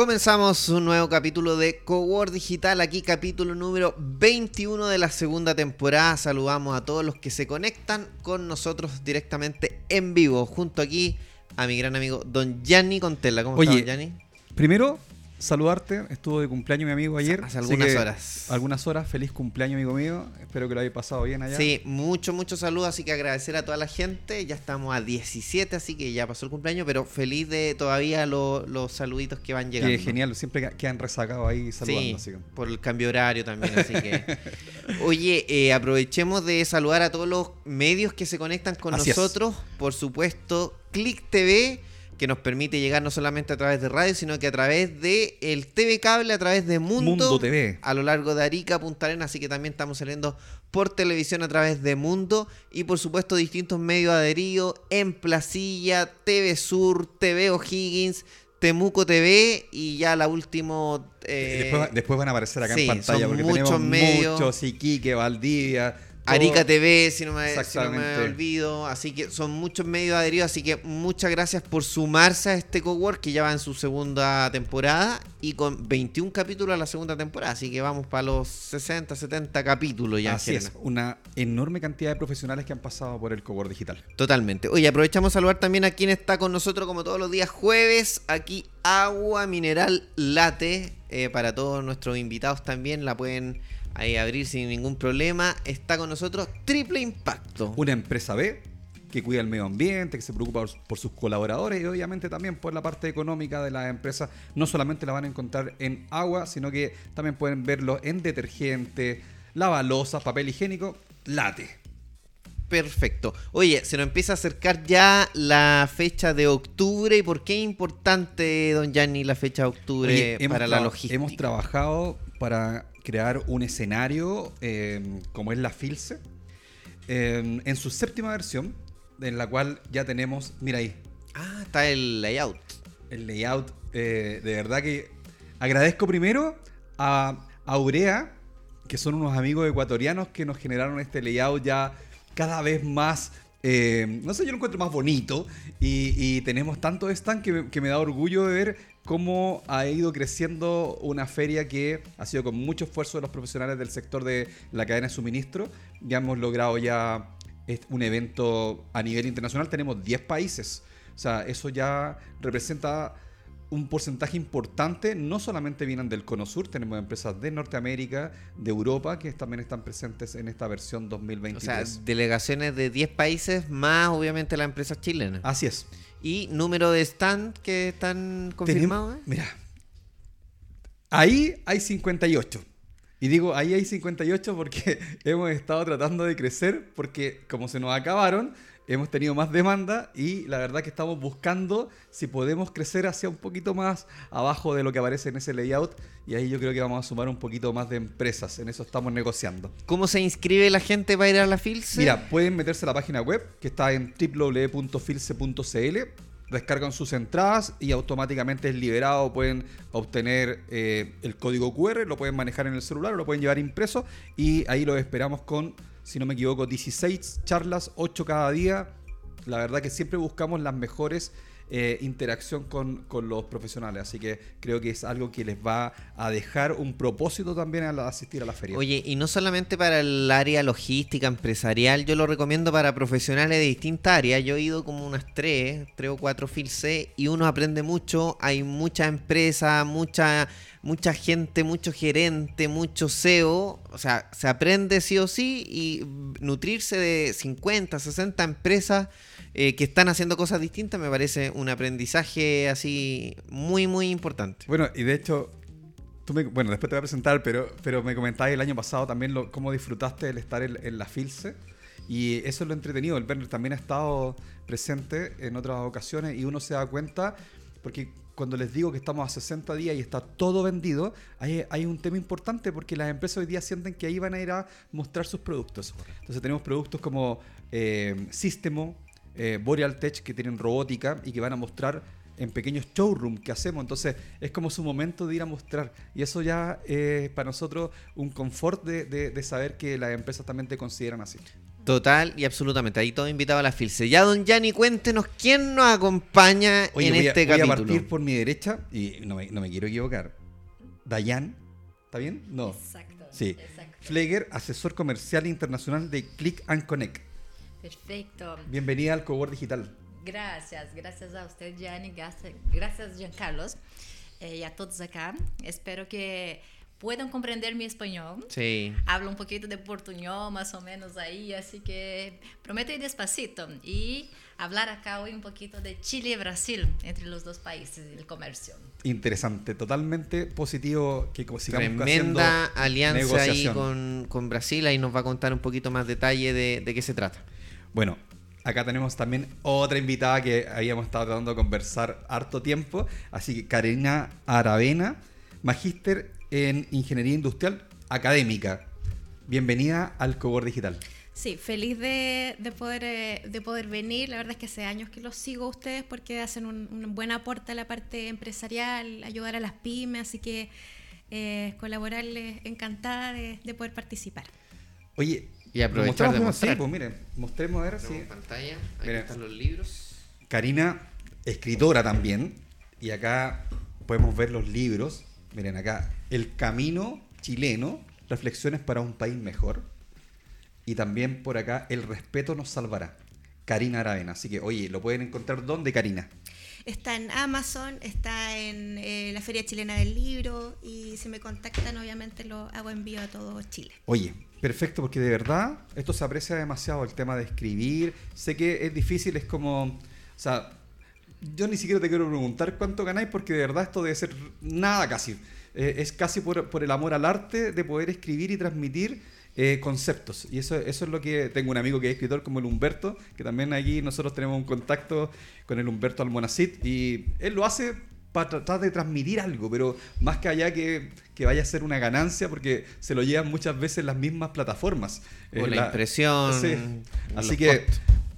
Comenzamos un nuevo capítulo de Cowork Digital, aquí capítulo número 21 de la segunda temporada. Saludamos a todos los que se conectan con nosotros directamente en vivo, junto aquí a mi gran amigo Don Gianni Contella. ¿Cómo Oye, estás, Gianni? Primero, saludarte. Estuvo de cumpleaños mi amigo ayer. Hace algunas que horas. Algunas horas. Feliz cumpleaños, amigo mío. Espero que lo hayas pasado bien allá. Sí, mucho, mucho saludo, así que agradecer a toda la gente. Ya estamos a 17, así que ya pasó el cumpleaños, pero feliz de todavía lo- los saluditos que van llegando. Que genial. Siempre que- quedan resacados ahí saludando. Sí, así que- por el cambio de horario también, así que... Oye, eh, aprovechemos de saludar a todos los medios que se conectan con Así es. nosotros. Por supuesto, Click TV, que nos permite llegar no solamente a través de radio, sino que a través de el TV Cable, a través de Mundo, Mundo TV. a lo largo de Arica, Punta Arenas, así que también estamos saliendo por televisión a través de Mundo y por supuesto distintos medios adheridos en Placilla, TV Sur, TV O'Higgins, Temuco TV y ya la última... eh, después, después van a aparecer acá sí, en pantalla porque muchos tenemos medios. muchos. Iquique, Valdivia. Arica TV, si no, me, si no me olvido. Así que son muchos medios adheridos. Así que muchas gracias por sumarse a este cowork que ya va en su segunda temporada y con 21 capítulos a la segunda temporada. Así que vamos para los 60, 70 capítulos ya. Así es. Una enorme cantidad de profesionales que han pasado por el Cowork Digital. Totalmente. Oye, aprovechamos a saludar también a quien está con nosotros como todos los días jueves. Aquí agua mineral late eh, para todos nuestros invitados también. La pueden ahí abrir sin ningún problema. Está con nosotros Triple Impacto. Una empresa B que cuida el medio ambiente, que se preocupa por, sus colaboradores y obviamente también por la parte económica de las empresas. No solamente la van a encontrar en agua, sino que también pueden verlo en detergente, lavalosas, papel higiénico, late. Perfecto. Oye, se nos empieza a acercar ya la fecha de octubre. ¿Y por qué es importante, don Gianni, la fecha de octubre Oye, para la logística? Hemos trabajado para crear un escenario eh, como es la Filce, eh, en su séptima versión, en la cual ya tenemos, mira ahí, Ah, está el layout. el layout. eh, de verdad que agradezco primero a Aurea, que son unos amigos ecuatorianos que nos generaron este layout ya cada vez más. eh, no sé, yo lo encuentro más bonito y, y tenemos tanto stand que, que me da orgullo de ver cómo ha ido creciendo una feria que ha sido con mucho esfuerzo de los profesionales del sector de la cadena de suministro. Ya hemos logrado ya un evento a nivel internacional, tenemos 10 países. O sea, eso ya representa un porcentaje importante. No solamente vienen del Cono Sur, tenemos empresas de Norteamérica, de Europa, que también están presentes en esta versión O 2023. sea, delegaciones de 10 países más obviamente las empresas chilenas. Así es. Y número de stand que están confirmados. Tenemos- Mira, ahí hay 58. Y digo, ahí hay 58 porque hemos estado tratando de crecer, porque como se nos acabaron, hemos tenido más demanda y la verdad que estamos buscando si podemos crecer hacia un poquito más abajo de lo que aparece en ese layout. Y ahí yo creo que vamos a sumar un poquito más de empresas. En eso estamos negociando. ¿Cómo se inscribe la gente para ir a la FILSE? Mira, pueden meterse a la página web que está en www.filce.cl, descargan sus entradas y automáticamente es liberado. Pueden obtener eh, el código QR, lo pueden manejar en el celular o lo pueden llevar impreso y ahí los esperamos con, si no me equivoco, 16 charlas, 8 cada día. La verdad que siempre buscamos las mejores eh, interacción con, con los profesionales, así que creo que es algo que les va a dejar un propósito también al asistir a la feria. Oye, y no solamente para el área logística, empresarial, yo lo recomiendo para profesionales de distintas áreas. Yo he ido como unas tres, tres o cuatro FILSE y uno aprende mucho. Hay mucha empresa, mucha, mucha gente, mucho gerente, mucho SEO. O sea, se aprende sí o sí y nutrirse de 50, 60 empresas eh, que están haciendo cosas distintas me parece un aprendizaje así muy, muy importante. Bueno, y de hecho, tú me- bueno, después te voy a presentar, pero, pero me comentabas el año pasado también cómo disfrutaste el estar en, en la Filce. Y eso es lo entretenido. El Werner también ha estado presente en otras ocasiones y uno se da cuenta, porque cuando les digo que estamos a 60 días y está todo vendido, hay, un tema importante porque las empresas hoy día sienten que ahí van a ir a mostrar sus productos. Entonces tenemos productos como eh, Systemo, eh, Boreal Tech que tienen robótica y que van a mostrar en pequeños showroom que hacemos. Entonces es como su momento de ir a mostrar. Y eso ya es para nosotros un confort de saber que las empresas también te consideran así. Total y absolutamente. Ahí todo invitado a la Filce. Ya, don Yanni, cuéntenos quién nos acompaña Oye, en voy, este a, voy a capítulo. partir por mi derecha y no me, no me quiero equivocar. Dayan, ¿está bien? No. Exacto. Sí. exacto. Fleger, asesor comercial internacional de Click and Connect. Perfecto. Bienvenida al Cowork Digital. Gracias, gracias a usted, Gianni, gracias, gracias Giancarlos, eh, y a todos acá. Espero que puedan comprender mi español. Sí. Hablo un poquito de portuñol, más o menos ahí, así que prometo ir despacito y hablar acá hoy un poquito de Chile y Brasil, entre los dos países, el comercio. Interesante, totalmente positivo que sigamos Tremenda haciendo alianza ahí con, con Brasil. Ahí nos va a contar un poquito más detalle de, de qué se trata. Bueno, acá tenemos también otra invitada que habíamos estado tratando de conversar harto tiempo. Así que Karina Aravena, magíster en Ingeniería Industrial Académica. Bienvenida al Cowork Digital. Sí, feliz de, de poder, eh, de poder venir. La verdad es que hace años que los sigo a ustedes porque hacen un, un buen aporte a la parte empresarial, ayudar a las pymes, así que eh, colaborarles, encantada de, de poder participar. Oye, Y aprovechar de mostrar. Sí, pues miren, mostremos a ver si... Pantalla. Ahí Mira. están los libros. Karina, escritora también, y acá podemos ver los libros. Miren acá, El Camino Chileno, Reflexiones para un País Mejor. Y también por acá, El Respeto nos salvará. Karina Aravena. Así que, oye, lo pueden encontrar ¿dónde, Karina? Está en Amazon, está en eh, la Feria Chilena del Libro y si me contactan obviamente lo hago envío a todo Chile. Oye, perfecto, porque de verdad esto se aprecia demasiado, el tema de escribir. Sé que es difícil, es como, o sea, yo ni siquiera te quiero preguntar cuánto ganáis, porque de verdad esto debe ser nada casi. Eh, es casi por, por el amor al arte de poder escribir y transmitir eh, conceptos. Y eso, eso es lo que tengo un amigo que es escritor como el Humberto, que también aquí nosotros tenemos un contacto con el Humberto Almonacid, y él lo hace para tratar de transmitir algo, pero más que allá que, que vaya a ser una ganancia, porque se lo llevan muchas veces las mismas plataformas. O Eh, la impresión, Sí. Así que,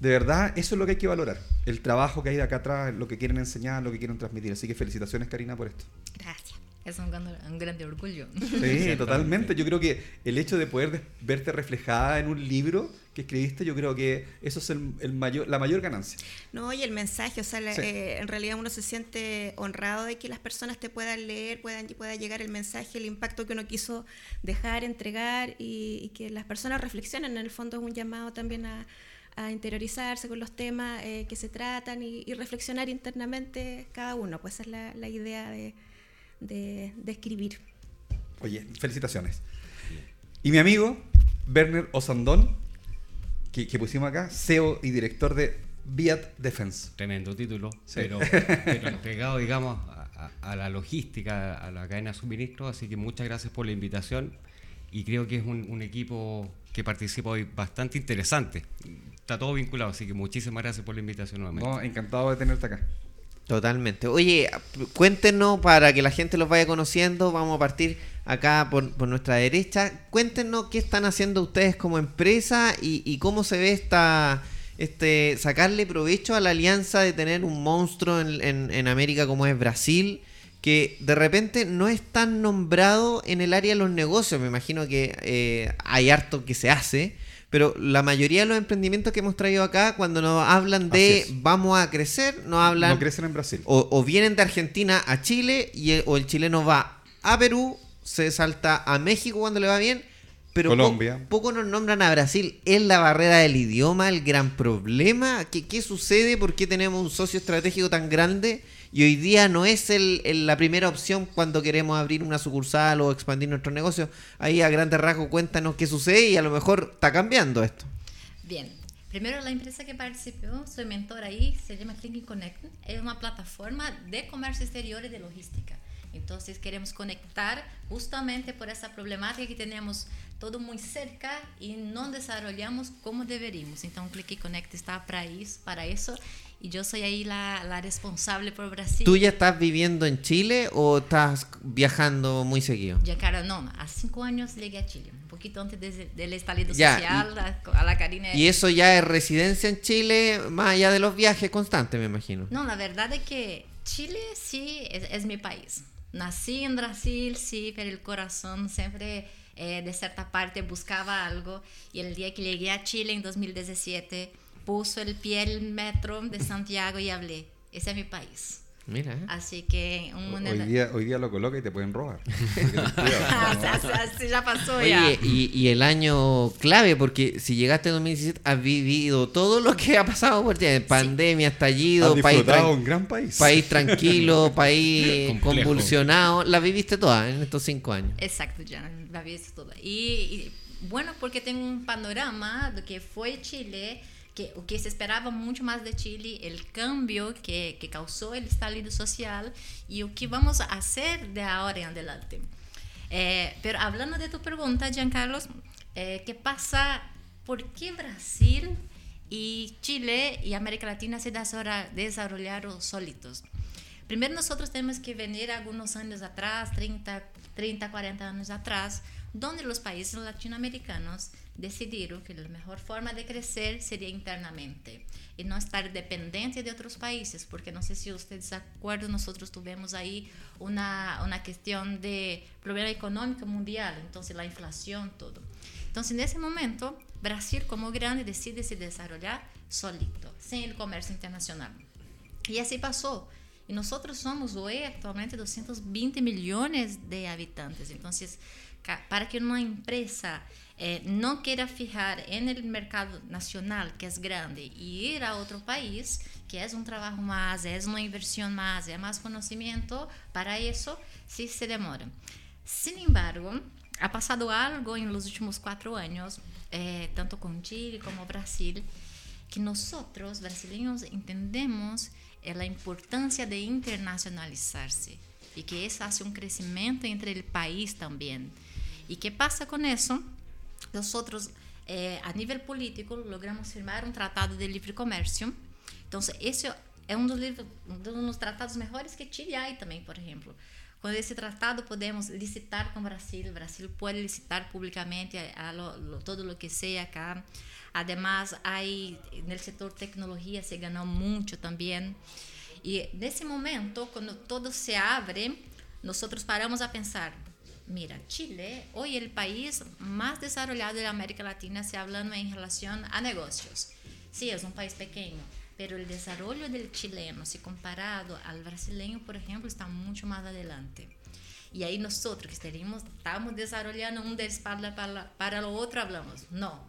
de verdad, eso es lo que hay que valorar. El trabajo que hay de acá atrás, lo que quieren enseñar, lo que quieren transmitir. Así que felicitaciones, Karina, por esto. Gracias. Es un, gran- un grande orgullo. Sí, totalmente. Yo creo que el hecho de poder verte reflejada en un libro que escribiste, yo creo que eso es el, el mayor, la mayor ganancia. No, y el mensaje, o sea, la- Sí. eh, en realidad uno se siente honrado de que las personas te puedan leer, puedan pueda llegar el mensaje, el impacto que uno quiso dejar, entregar y, y que las personas reflexionen. En el fondo es un llamado también a, a interiorizarse con los temas eh, que se tratan y, y reflexionar internamente cada uno. Pues esa es la, la idea de, de- de escribir. Oye, felicitaciones. Y mi amigo, Werner Osandón, que, que pusimos acá, CEO y director de Viat Defense. Tremendo título, Sí. pero, pero entregado, digamos, a, a- a la logística, a la cadena de suministro. Así que muchas gracias por la invitación y creo que es un, un equipo que participa hoy bastante interesante. Está todo vinculado, así que muchísimas gracias por la invitación nuevamente. No, encantado de tenerte acá. Totalmente. Oye, cuéntenos para que la gente los vaya conociendo. Vamos a partir acá por, por nuestra derecha. Cuéntenos qué están haciendo ustedes como empresa y, y cómo se ve esta este sacarle provecho a la alianza de tener un monstruo en, en- en América como es Brasil, que de repente no es tan nombrado en el área de los negocios. Me imagino que eh, hay harto que se hace. Pero la mayoría de los emprendimientos que hemos traído acá, cuando nos hablan de vamos a crecer, nos hablan No crecen en Brasil. o, o vienen de Argentina a Chile y el, o el chileno va a Perú, se salta a México cuando le va bien, pero po- Colombia. poco nos nombran a Brasil. ¿Es la barrera del idioma el gran problema? ¿Qué, qué sucede? ¿Por qué tenemos un socio estratégico tan grande? Y hoy día no es el, el- la primera opción cuando queremos abrir una sucursal o expandir nuestro negocio. Ahí a grandes rasgos cuéntanos qué sucede y a lo mejor está cambiando esto. Bien, primero la empresa que participó, soy mentor ahí, se llama Click Connect, es una plataforma de comercio exterior y de logística. Entonces queremos conectar justamente por esa problemática que tenemos todo muy cerca y no desarrollamos como deberíamos. Então Click Connect está para isso, para eso y yo soy ahí la, la responsable por Brasil. ¿Tú ya estás viviendo en Chile o estás viajando muy seguido? Ya, cara, no, há cinco años llegué a Chile, un poquito antes de- del estallido Ya, social, a, a la Karina. Y eso ya es residencia en Chile, más allá de los viajes constantes, me imagino. No, la verdad es que Chile sí es, es mi país. Nací en Brasil, sí, pero el corazón siempre eh, de cierta parte buscaba algo y el día que llegué a Chile en 2017, puso el pie el metro de Santiago y hablé, ese es mi país. Mira. Así que un Hoy día, hoy día lo coloca y te pueden robar. Así ya pasó Oye, ya. y, y el año clave, porque si llegaste en 2017 has vivido todo lo que ha pasado por ti. Pandemia, estallido, Has país, un gran país. país tranquilo, país Complejo. convulsionado. La viviste toda en estos cinco años. Exacto, ya la vi eso toda. Y, y, bueno, porque tengo un panorama do que foi Chile, que o que se esperava muito mais de Chile, el cambio que, que causou el estallido social y o que vamos a hacer de ahora en adelante. Eh, pero hablando de tu pregunta, Giancarlo, eh, ¿qué pasa? ¿Por qué Brasil y Chile y América Latina se desarrolla- desarrollaron solitos? Primero nosotros tenemos que venir algunos años atrás, 30, 30, 40 años atrás, donde los países latinoamericanos decidieron que la mejor forma de crecer sería internamente y no estar dependiente de otros países, porque no sé si ustedes se acuerdan, nosotros tuvimos ahí una, una cuestión de problema económico mundial, entonces la inflación, todo. Entonces en ese momento, Brasil como grande decide se desarrollar solito, sin el comercio internacional. Y así pasó. Y nosotros somos hoy actualmente 220 millones de habitantes. Entonces, para que una empresa eh, no quiera fijar en el mercado nacional, que es grande, y ir a otro país, que es un trabajo más, es una inversión más, es más conocimiento, para eso sí se demora. Sin embargo, ha pasado algo en los últimos cuatro años, eh, tanto con Chile como Brasil, que nosotros, brasileños, entendemos é a importância de internacionalizar-se e que isso hace um crescimento entre o país também. E que passa com isso? Nós, eh, a nível político, logramos firmar um tratado de livre comércio. Então, esse é um dos, livros, um dos tratados melhores que Chile há também, por exemplo. Com esse tratado podemos licitar com o Brasil, o Brasil pode licitar publicamente a, a lo, todo o que seja cá. Además, aí no setor tecnologia se ganhou muito também. E nesse momento, quando todo se abre, nós paramos a pensar: mira, Chile hoje é o país mais desenvolvido da América Latina, se falando em relação a negócios. Sim, é um país pequeno, pero o desenvolvimento do chileno, se comparado ao brasileiro, por exemplo, está muito mais adelante. E aí nós que estaríamos, estamos desenvolvendo um deles para, para, para o outro, falamos, não,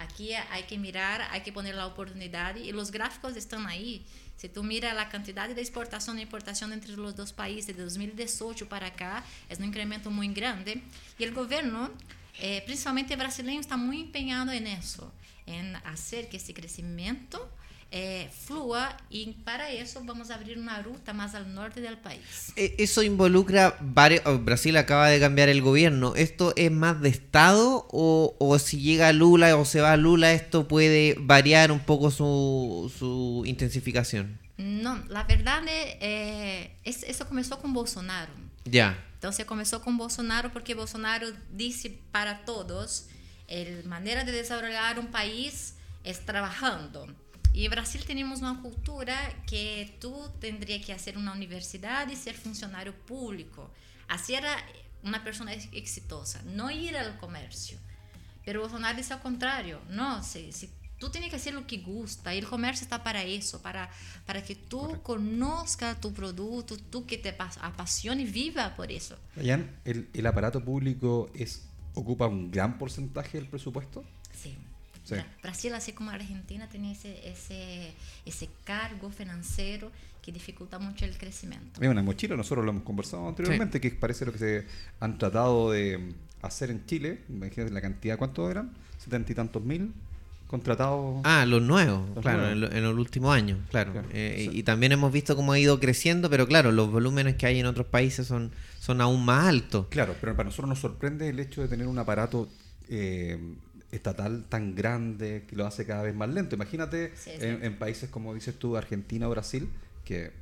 Aqui há que mirar, há que poner a oportunidade e os gráficos estão aí. Se tu mira a quantidade de exportação e importação entre os dois países de 2018 para cá, é um incremento muito grande. E o governo, eh, principalmente brasileiro, está muito empenhado nisso, em fazer que esse crescimento eh, flua y para eso vamos a abrir una ruta más al norte del país. E- Eso involucra varios. oh, Brasil acaba de cambiar el gobierno. ¿Esto es más de Estado o, o si llega Lula o se va Lula, esto puede variar un poco su, su intensificación? No, la verdad eh, es- eso comenzó con Bolsonaro. Ya. Entonces comenzó con Bolsonaro porque Bolsonaro dice para todos, la manera de desarrollar un país es trabajando. Y en Brasil tenemos una cultura que tú tendrías que hacer una universidad y ser funcionario público. Así era una persona ex- exitosa, no ir al comercio. Pero Bolsonaro dice al contrario, no, si, si tú tienes que hacer lo que gusta, y el comercio está para eso, para, para que tú conozcas tu producto, tú que te pas- apasione y viva por eso. Ryan, ¿el, el aparato público es ocupa un gran porcentaje del presupuesto? Sí. Sí. Bra- Brasil, así como Argentina, tiene ese, ese, ese cargo financiero que dificulta mucho el crecimiento. Mira, una mochila, nosotros lo hemos conversado anteriormente, que parece lo que se han tratado de hacer en Chile. Imagínate la cantidad, ¿cuántos eran? Setenta y tantos mil contratados. Ah, los nuevos, Los claro, nuevos. En, en los últimos años, claro. Claro, Eh, sí. Y también hemos visto cómo ha ido creciendo, pero claro, los volúmenes que hay en otros países son, son aún más altos. Claro, pero para nosotros nos sorprende el hecho de tener un aparato eh, estatal tan grande que lo hace cada vez más lento. Imagínate Sí, sí. En, en países como dices tú, Argentina o Brasil, que,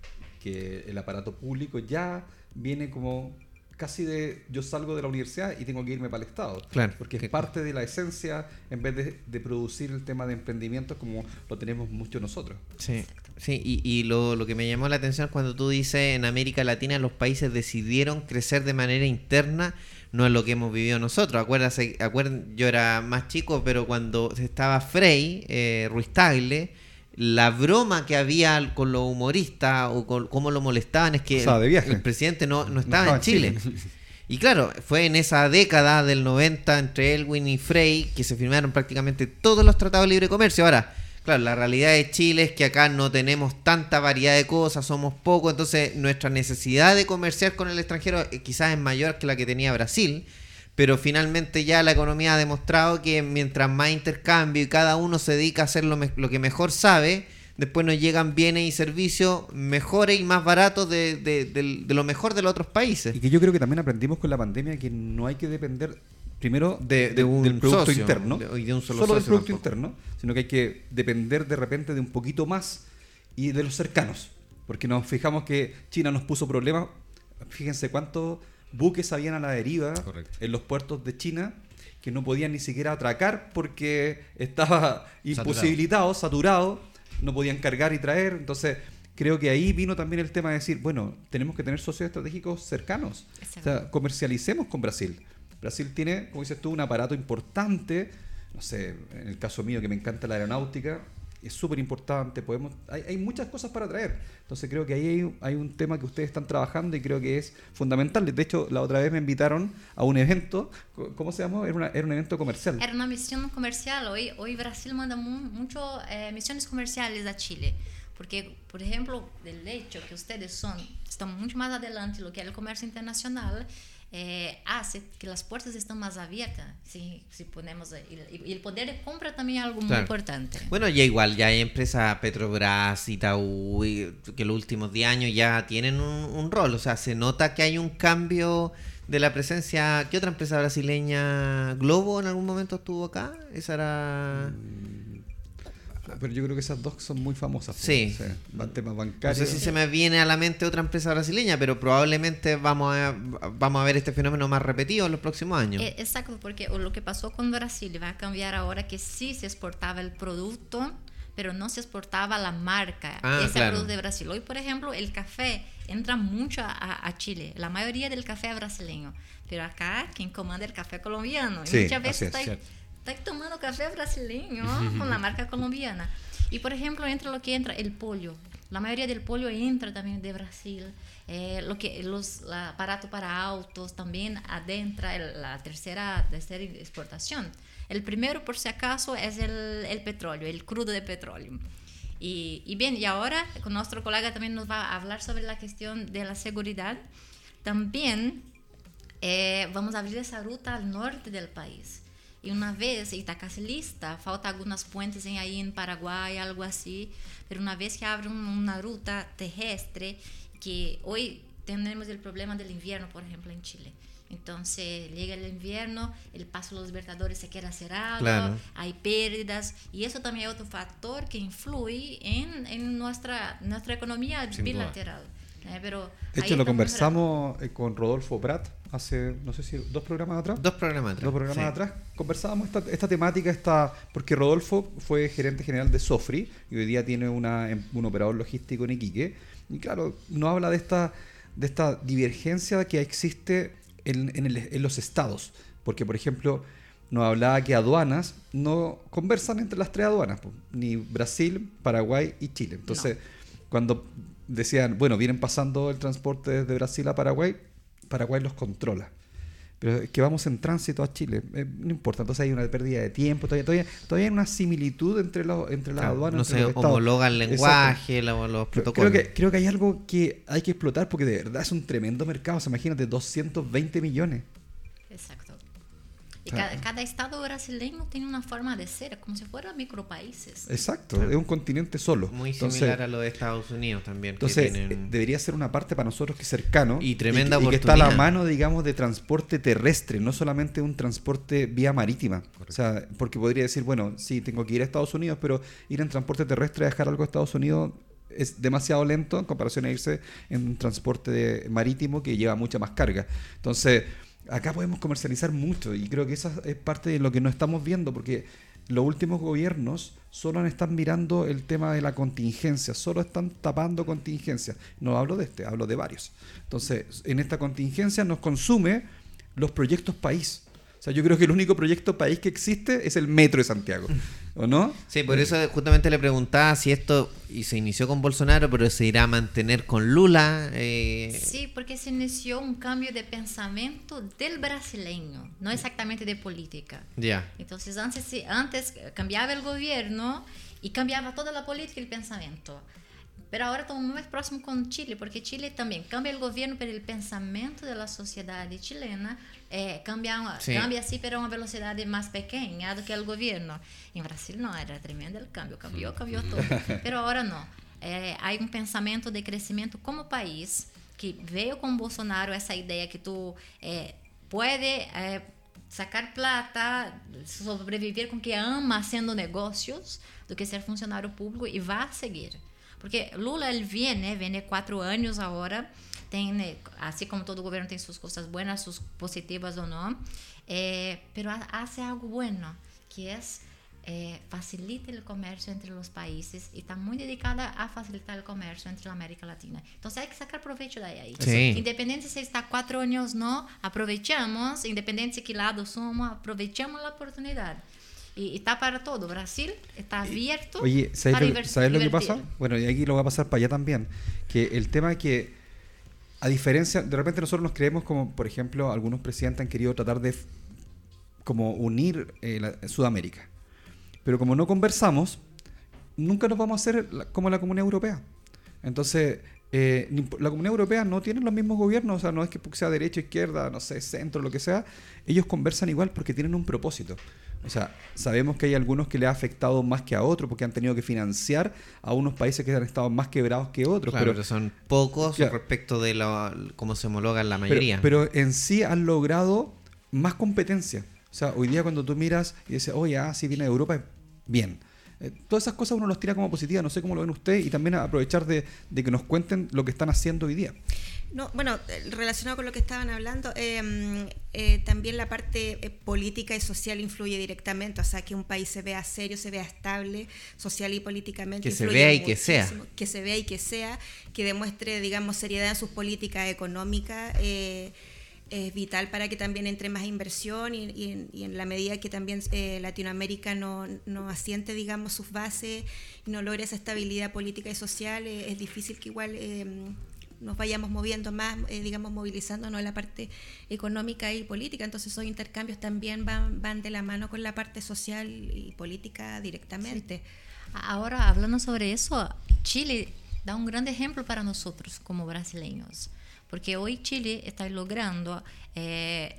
que el aparato público ya viene como casi de yo salgo de la universidad y tengo que irme para el Estado. Claro. Porque es parte de la esencia en vez de, de producir el tema de emprendimiento como lo tenemos mucho nosotros. Sí, sí y, y lo, lo que me llamó la atención es cuando tú dices en América Latina los países decidieron crecer de manera interna, no es lo que hemos vivido nosotros. Acuérdase, acuérden, yo era más chico, pero cuando estaba Frey, eh, Ruiz Tagle, la broma que había con los humoristas o con cómo lo molestaban es que O sea, el, presidente no, no No estaba en Chile. Y claro, fue en esa década del 90 entre Elwin y Frey que se firmaron prácticamente todos los tratados de libre comercio. Ahora, claro, la realidad de Chile es que acá no tenemos tanta variedad de cosas, somos pocos, entonces nuestra necesidad de comerciar con el extranjero eh, quizás es mayor que la que tenía Brasil. Pero finalmente ya la economía ha demostrado que mientras más intercambio y cada uno se dedica a hacer lo, que mejor sabe, después nos llegan bienes y servicios mejores y más baratos de, de- de lo mejor de los otros países. Y que yo creo que también aprendimos con la pandemia que no hay que depender primero De- de- de un del producto socio, interno, y de un solo del socio producto tampoco. interno, sino que hay que depender de repente de un poquito más y de los cercanos, porque nos fijamos que China nos puso problemas, fíjense cuántos buques habían a la deriva Correcto. en los puertos de China que no podían ni siquiera atracar porque estaba imposibilitado, saturado, no podían cargar y traer. Entonces, creo que ahí vino también el tema de decir, bueno, tenemos que tener socios estratégicos cercanos. O sea, comercialicemos con Brasil. Brasil tiene, como dices tú, un aparato importante. No sé, en el caso mío que me encanta la aeronáutica, es súper importante. Podemos, hay, hay muchas cosas para traer. Entonces creo que ahí hay, hay un tema que ustedes están trabajando y creo que es fundamental. De hecho, la otra vez me invitaron a un evento. ¿Cómo se llamó? Era, una- era un evento comercial. Era una misión comercial. Hoy, hoy Brasil manda mu- mucho eh, misiones comerciales a Chile. Porque, por ejemplo, el hecho que ustedes son, están mucho más adelante lo que es el comercio internacional, eh, hace que las puertas estén más abiertas. Si, si ponemos, y, y el poder de compra también es algo muy importante. Bueno, ya igual, ya hay empresas Petrobras, Itaú, y- que los últimos 10 años ya tienen un, un rol. O sea, se nota que hay un cambio de la presencia. ¿Qué otra empresa brasileña? ¿Globo en algún momento estuvo acá? Esa era. Pero yo creo que esas dos son muy famosas. pues, Sí. no sé, van temas No bancarios. sé si se me viene a la mente otra empresa brasileña, pero probablemente vamos a, vamos a ver este fenómeno más repetido en los próximos años. Eh, exacto, porque lo que pasó con Brasil va a cambiar ahora que sí se exportaba el producto, pero no se exportaba la marca, Ah, ese claro. producto de Brasil. Hoy, por ejemplo, el café entra mucho a, a Chile. La mayoría del café es brasileño, pero acá quien comanda el café es colombiano. Y Sí, muchas así veces es, está, cierto. Está tomando café brasileño con la marca colombiana. Y, por ejemplo, entra lo que entra, el pollo. La mayoría del pollo entra también de Brasil. Eh, lo que los la aparato para autos también adentra el- la tercera, tercera exportación. El primero, por si acaso, es el, el petróleo, el crudo de petróleo. Y, y bien, y ahora con nuestro colega también nos va a hablar sobre la cuestión de la seguridad. También eh, vamos a abrir esa ruta al norte del país. Y una vez, y está casi lista, falta algunas puentes en, ahí en Paraguay, algo así, pero una vez que abren una ruta terrestre, que hoy tenemos el problema del invierno, por ejemplo, en Chile. Entonces llega el invierno, el paso de los libertadores se queda cerrado, Claro. hay pérdidas, y eso también es otro factor que influye en, en nuestra, nuestra economía Sin duda. ¿Eh? Pero De hecho, lo conversamos eh, con Rodolfo Prat hace, no sé si, dos programas atrás. Dos programas atrás. Dos programas sí. atrás conversábamos esta, esta temática, esta, porque Rodolfo fue gerente general de Sofri y hoy día tiene una, em- un operador logístico en Iquique. Y claro, nos habla de esta, de esta divergencia que existe en, en el- en los estados. Porque, por ejemplo, nos hablaba que aduanas no conversan entre las tres aduanas, ni Brasil, Paraguay y Chile. Entonces, cuando decían, bueno, vienen pasando el transporte desde Brasil a Paraguay, Paraguay los controla. Pero es que vamos en tránsito a Chile, eh, no importa, entonces hay una pérdida de tiempo, todavía, todavía, todavía hay una similitud entre, los entre las Claro, aduanas. no entre se homologa el lenguaje, la- los Creo- protocolos. Creo que, creo que hay algo que hay que explotar porque de verdad es un tremendo mercado. O sea, imagínate, 220 millones. Exacto. Y cada, cada estado brasileño tiene una forma de ser, como si fueran micropaíses. Exacto, es un continente solo. Muy Entonces- similar a lo de Estados Unidos también. que Entonces, tienen- eh, debería ser una parte para nosotros que es cercano. Y tremenda que, y que está a la mano, digamos, de transporte terrestre, no solamente un transporte vía marítima. O sea, porque podría decir, bueno, sí, tengo que ir a Estados Unidos, pero ir en transporte terrestre a dejar algo a Estados Unidos es demasiado lento en comparación a irse en un transporte marítimo que lleva mucha más carga. Entonces, acá podemos comercializar mucho y creo que esa es parte de lo que no estamos viendo porque los últimos gobiernos solo están mirando el tema de la contingencia, solo están tapando contingencias. No hablo de este, hablo de varios. Entonces, en esta contingencia nos consume los proyectos país. O sea, yo creo que el único proyecto país que existe es el metro de Santiago. ¿O no? Sí, por eso justamente le preguntaba si esto y se inició con Bolsonaro, pero se irá a mantener con Lula. eh, Sí, porque se inició un cambio de pensamiento del brasileño, no exactamente de política. Ya. Entonces, antes, antes cambiaba el gobierno y cambiaba toda la política y el pensamiento. Pero ahora estamos más próximos con Chile, porque Chile también cambia el gobierno, pero el pensamiento de la sociedad chilena eh, cambia, Sí. cambia así, pero a una velocidad más pequeña do que el gobierno. En Brasil no, era tremendo el cambio, cambió, cambió todo. Pero ahora no. Eh, hay un pensamiento de crecimiento como país que veio con Bolsonaro essa ideia que tu eh, puede eh, sacar plata, sobreviver com que ama haciendo negócios, do que ser funcionário público e vá seguir. Porque Lula ele viene, viene quatro anos agora, tem, né, assim como todo governo tem suas coisas boas, suas positivas ou não, eh, pero ha- hace algo bueno, que é eh, facilita el comercio entre los países y está muy dedicada a facilitar el comercio entre la América Latina. Entonces hay que sacar provecho de ahí. Sí. Independiente si está cuatro años o no, aprovechamos, independiente de qué lado somos, aprovechamos la oportunidad. Y, está para todo. Brasil está abierto Oye, ¿sabes para lo, sabes lo que pasa? Bueno, y aquí lo voy a pasar para allá también. Que el tema es que, a diferencia, de repente nosotros nos creemos como, por ejemplo, algunos presidentes han querido tratar de como unir eh, la- Sudamérica. Pero como no conversamos, nunca nos vamos a hacer la- como la Comunidad Europea. Entonces, eh, la Comunidad Europea no tiene los mismos gobiernos, o sea, no es que sea derecha, izquierda, no sé, centro, lo que sea. Ellos conversan igual porque tienen un propósito. O sea, sabemos que hay algunos que le ha afectado más que a otros porque han tenido que financiar a unos países que han estado más quebrados que otros. Claro, pero, pero son pocos Claro. respecto de lo, cómo se homologan la pero, mayoría. pero en sí han logrado más competencia. O sea, hoy día cuando tú miras y dices, oye, ah, sí viene de Europa, bien. Eh, todas esas cosas uno los tira como positivas, no sé cómo lo ven ustedes, y también aprovechar de, de que nos cuenten lo que están haciendo hoy día. No, bueno, eh, relacionado con lo que estaban hablando, eh, eh, también la parte eh, política y social influye directamente, o sea, que un país se vea serio, se vea estable, social y políticamente. Que se vea y que sea. Que se vea y que sea, que demuestre, digamos, seriedad en sus políticas económicas. eh, es vital para que también entre más inversión y, y en, y en la medida que también eh, Latinoamérica no, no asiente, digamos, sus bases y no logre esa estabilidad política y social, es difícil que igual eh, nos vayamos moviendo más, eh, digamos, movilizándonos en la parte económica y política. Entonces esos intercambios también van, van de la mano con la parte social y política directamente. Ahora, hablando sobre eso, Chile da un gran ejemplo para nosotros como brasileños, porque hoy Chile está logrando eh,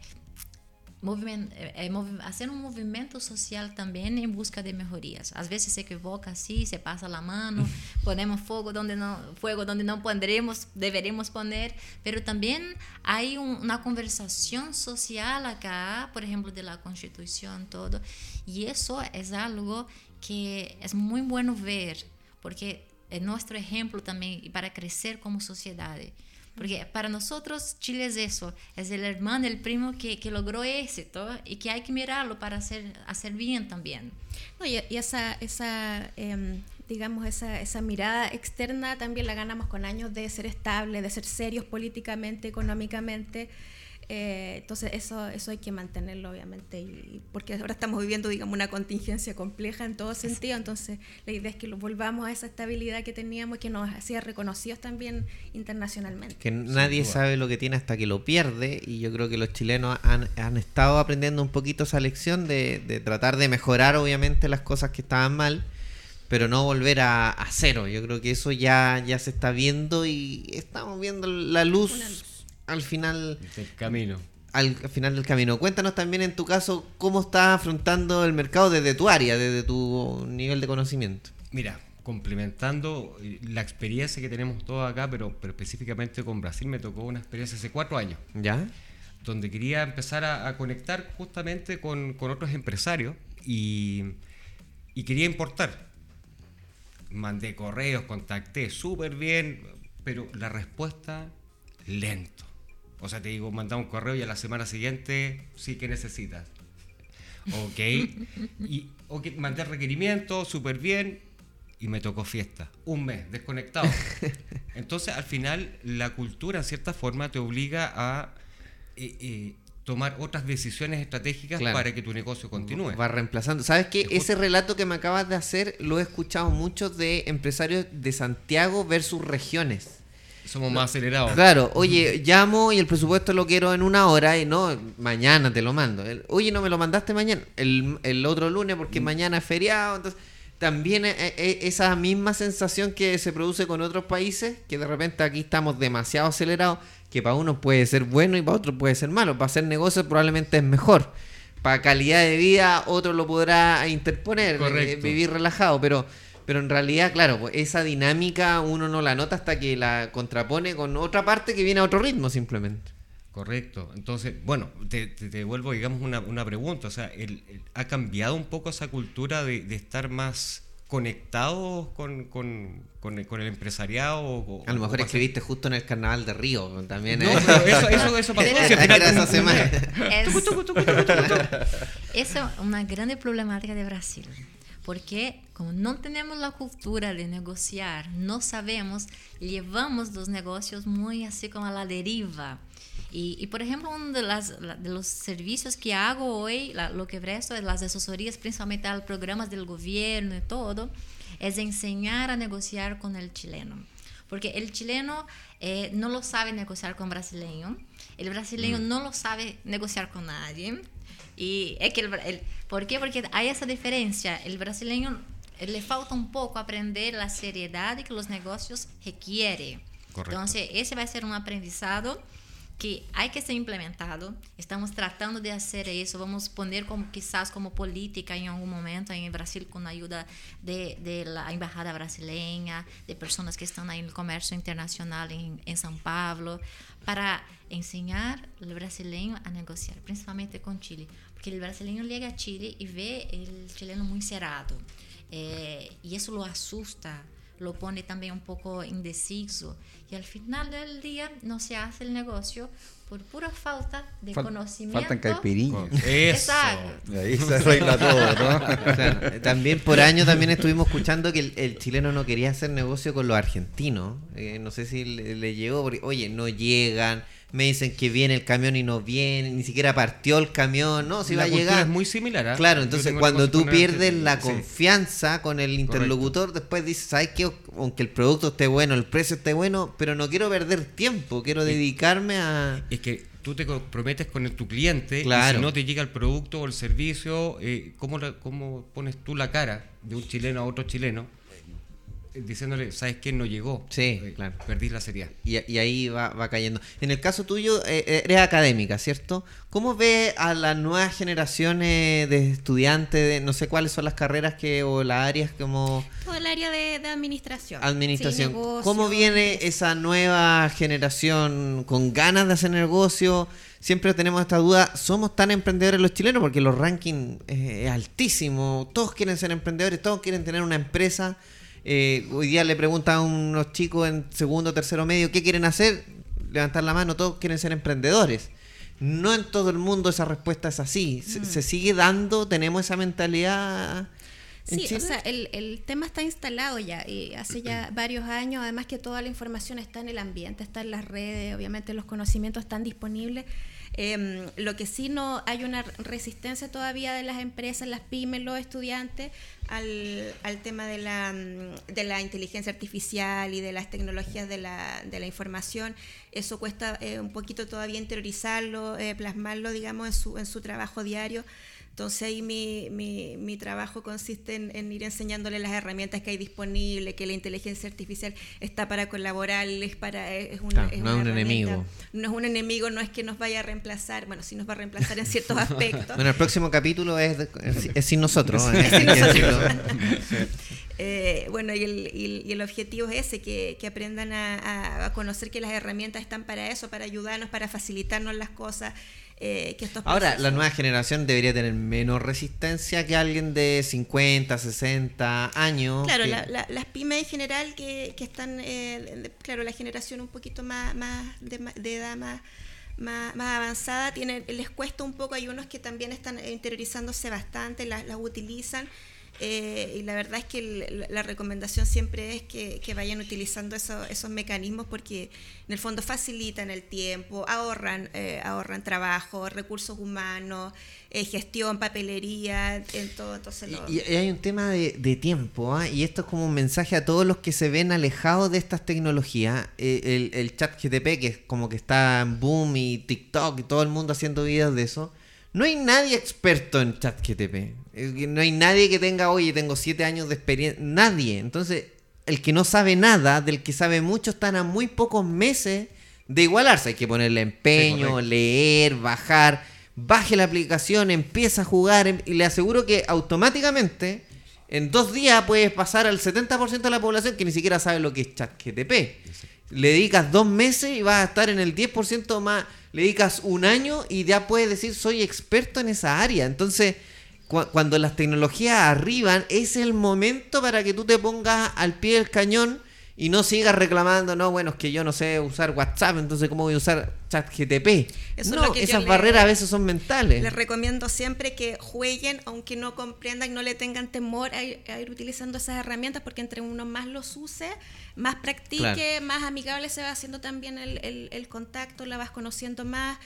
hacer un movimiento social también en busca de mejorías. A veces se equivoca así, se pasa la mano, ponemos fuego donde no, fuego donde no pondremos, deberemos poner, pero también hay un- una conversación social acá, por ejemplo, de la constitución, todo, y eso es algo que es muy bueno ver, porque es nuestro ejemplo también para crecer como sociedad. Porque para nosotros Chile es eso, es el hermano, el primo que, que logró éxito y que hay que mirarlo para hacer, hacer bien también. No, y, y esa, esa em, digamos, esa, esa mirada externa también la ganamos con años de ser estable, de ser serios políticamente, económicamente. Eh, entonces eso, eso hay que mantenerlo obviamente, y, porque ahora estamos viviendo digamos una contingencia compleja en todo sentido, entonces la idea es que lo volvamos a esa estabilidad que teníamos y que nos hacía reconocidos también internacionalmente. que nadie sabe lo que tiene hasta que lo pierde y yo creo que los chilenos han, han estado aprendiendo un poquito esa lección de, de tratar de mejorar obviamente las cosas que estaban mal pero no volver a, a cero yo creo que eso ya, ya se está viendo y estamos viendo la luz. Al final del camino. al, al final del camino cuéntanos también en tu caso cómo estás afrontando el mercado desde tu área desde tu nivel de conocimiento Mira, complementando eh, la experiencia que tenemos todos acá, pero, pero específicamente con Brasil me tocó una experiencia hace cuatro años, ¿ya? donde quería empezar a, a conectar justamente con, con otros empresarios y, y quería importar. Mandé correos, contacté súper bien, pero la respuesta lento. O sea, te digo, mandaba un correo y a la semana siguiente, sí que necesitas. Ok. Y ok, mandé requerimiento, súper bien, y me tocó fiesta. Un mes, desconectado. Entonces, al final, la cultura, en cierta forma, te obliga a eh, eh, tomar otras decisiones estratégicas Claro. para que tu negocio continúe. Va reemplazando. ¿Sabes qué? Ese relato que me acabas de hacer lo he escuchado mucho de empresarios de Santiago versus regiones. Somos más acelerados. Claro, oye, llamo y el presupuesto lo quiero en una hora y no, mañana te lo mando. El- Oye, no me lo mandaste mañana, el, el otro lunes porque mañana es feriado. Entonces, también eh, eh, esa misma sensación que se produce con otros países, que de repente aquí estamos demasiado acelerados, que para unos puede ser bueno y para otros puede ser malo. Para hacer negocios probablemente es mejor. Para calidad de vida otro lo podrá interponer, eh, vivir relajado, pero... Pero en realidad, claro, pues, esa dinámica uno no la nota hasta que la contrapone con otra parte que viene a otro ritmo simplemente. Correcto. Entonces, bueno, te, te, digamos, una, una pregunta. O sea, el- el- ¿ha cambiado un poco esa cultura de, de estar más conectados con, con, con el, con el empresariado? o- A lo mejor escribiste justo en el carnaval de Río también. No, ¿eh? pero eso, eso, eso pasó. Era- Si al final- Era esa semana. Es- Essa é uma grande problemática de Brasil. Porque, como não temos a cultura de negociar, não sabemos, levamos os negócios muito assim como a deriva. Y, y, por la- de los servicios que hago la- lo que presto es las asesorías principalmente a programas del gobierno y todo, es enseñar a negociar con el chileno. Porque el chileno eh, no lo sabe negociar con brasileño, el brasileño no lo sabe negociar con nadie. Y es que el, el- ¿Por qué? Porque hay esa diferencia. El brasileño eh, le falta un poco aprender la seriedad que los negocios requiere. Correcto. Entonces, ese va a ser un aprendizado que hay que ser implementado. Estamos tratando de hacer eso. Vamos poner como quizás como política en algún momento en Brasil con la ayuda de, de la embajada brasileña, de personas que están ahí en el comercio internacional en, en São Paulo, para enseñar al brasileño a negociar, principalmente con Chile. Porque el brasileño llega a Chile y ve el chileno muy cerrado. Eh, y eso lo asusta, lo pone también un poco indeciso. Y al final del día no se hace el negocio por pura falta de Fal- conocimiento. Faltan caipirinhas. Eso. Exacto. Ahí se arregla todo, ¿no? También por año también estuvimos escuchando que el, el chileno no quería hacer negocio con los argentinos. Eh, no sé si le, le llegó, porque, oye, no llegan, me dicen que viene el camión y no viene, ni siquiera partió el camión, no, si La va a llegar. es muy similar. ¿ah? Claro, entonces cuando tú pierdes la Sí. confianza con el interlocutor, después dices, ¿sabes qué? Aunque el producto esté bueno, el precio esté bueno, pero no quiero perder tiempo, quiero dedicarme a... Es que tú te comprometes con el- tu cliente Claro. y si no te llega el producto o el servicio, eh, ¿cómo, la- ¿cómo pones tú la cara de un chileno a otro chileno diciéndole, ¿sabes qué? No llegó. Sí, Eh, claro. Perdís la seriedad. Y, y ahí va, va cayendo. En el caso tuyo, eh, eres académica, ¿cierto? ¿Cómo ves a las nuevas generaciones de estudiantes, de, no sé cuáles son las carreras que o las áreas como Todo el área de, de administración. administración? Sí, negocio, ¿Cómo viene esa nueva generación con ganas de hacer negocio? Siempre tenemos esta duda, ¿somos tan emprendedores los chilenos? Porque los rankings eh, es altísimo, todos quieren ser emprendedores, todos quieren tener una empresa. Eh, hoy día le preguntan a unos chicos en segundo o tercero medio, ¿qué quieren hacer? Levantar la mano, todos quieren ser emprendedores. No en todo el mundo esa respuesta es así. ¿Se, se sigue dando? ¿Tenemos esa mentalidad en Sí, Chile? o sea, el, el tema está instalado ya y hace ya varios años, además que toda la información está en el ambiente, está en las redes, obviamente los conocimientos están disponibles. Em, lo que sí no hay una resistencia todavía de las empresas, las pymes, los estudiantes al, al tema de la, mm, de la inteligencia artificial y de las tecnologías de la, de la información. Eso cuesta eh, un poquito todavía interiorizarlo, eh, plasmarlo, digamos, en su, en su trabajo diario. Entonces ahí mi, mi, mi trabajo consiste en, en ir enseñándole las herramientas que hay disponibles, que la inteligencia artificial está para colaborarles, para es una, Claro, es no es un enemigo. No es un enemigo, no es que nos vaya a reemplazar, bueno, sí nos va a reemplazar en ciertos aspectos. Bueno, el próximo capítulo es, de- es- es sin nosotros. ¿eh? Es sin nosotros. Eh, bueno, y el, y el- y el objetivo es ese, que, que aprendan a, a- a conocer que las herramientas están para eso, para ayudarnos, para facilitarnos las cosas. Eh, que estos Ahora, la nueva generación debería tener menos resistencia que alguien de 50, 60 años. Claro, que- la- la- las pymes en general que, que están, eh, de- claro, la generación un poquito más, más de, de edad más, más, más avanzada, tienen, les cuesta un poco, hay unos que también están interiorizándose bastante, las, las utilizan. Eh, y la verdad es que el- la recomendación siempre es que, que vayan utilizando eso- esos mecanismos porque en el fondo facilitan el tiempo, ahorran, eh, ahorran trabajo, recursos humanos, eh, gestión, papelería, en todo. Entonces lo- Y, y hay un tema de, de tiempo, ¿ah? y esto es como un mensaje a todos los que se ven alejados de estas tecnologías. Eh, el, el chat GTP, que es como que está en boom, y TikTok, y todo el mundo haciendo videos de eso. No hay nadie experto en chat GTP. Es que No hay nadie que tenga, oye, tengo siete años de experiencia. Nadie. Entonces, el que no sabe nada, del que sabe mucho, están a muy pocos meses de igualarse. Hay que ponerle empeño, leer, bajar. Baje la aplicación, empieza a jugar em- y le aseguro que automáticamente en dos días puedes pasar al 70% de la población que ni siquiera sabe lo que es ChatGTP. Le dedicas dos meses y vas a estar en el 10% más. Le dedicas un año y ya puedes decir soy experto en esa área. Entonces, cu- cuando las tecnologías arriban, es el momento para que tú te pongas al pie del cañón y no sigas reclamando, no, bueno, es que yo no sé usar WhatsApp, entonces ¿cómo voy a usar ChatGTP? Eso es no, lo que yo esas le- barreras a veces son mentales. Les recomiendo siempre que jueguen, aunque no comprendan, no le tengan temor a ir, a ir utilizando esas herramientas, porque entre uno más los use, más practique, Claro. más amigable se va haciendo también el, el- el contacto, la vas conociendo más.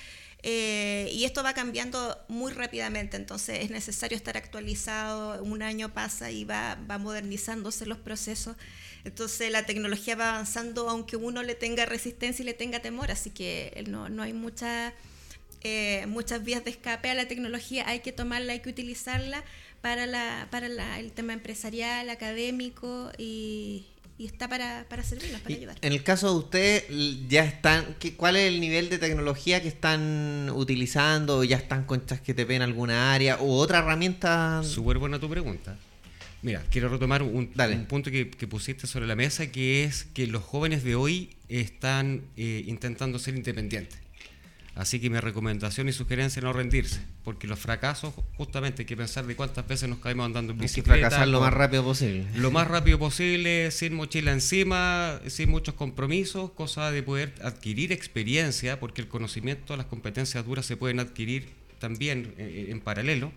Eh, y esto va cambiando muy rápidamente, entonces es necesario estar actualizado, un año pasa y va, va modernizándose los procesos, entonces la tecnología va avanzando aunque uno le tenga resistencia y le tenga temor, así que eh, no, no hay mucha eh, muchas vías de escape a la tecnología, hay que tomarla, hay que utilizarla para, la, para la- el tema empresarial, académico y, y está para, para servirnos, para Y ayudar. En el caso de ustedes, ya están, ¿qué, ¿cuál es el nivel de tecnología que están utilizando? ¿O ya están con ChatGTP en alguna área? ¿O otra herramienta? Súper buena tu pregunta. Mira, quiero retomar un punto que, que pusiste sobre la mesa, que es que los jóvenes de hoy están eh, intentando ser independientes. Así que mi recomendación y sugerencia es no rendirse, porque los fracasos, justamente hay que pensar de cuántas veces nos caemos andando en Hay que bicicleta. fracasar lo más rápido posible. lo más rápido posible, sin mochila encima, sin muchos compromisos, cosa de poder adquirir experiencia, porque el conocimiento, las competencias duras se pueden adquirir también eh, en paralelo,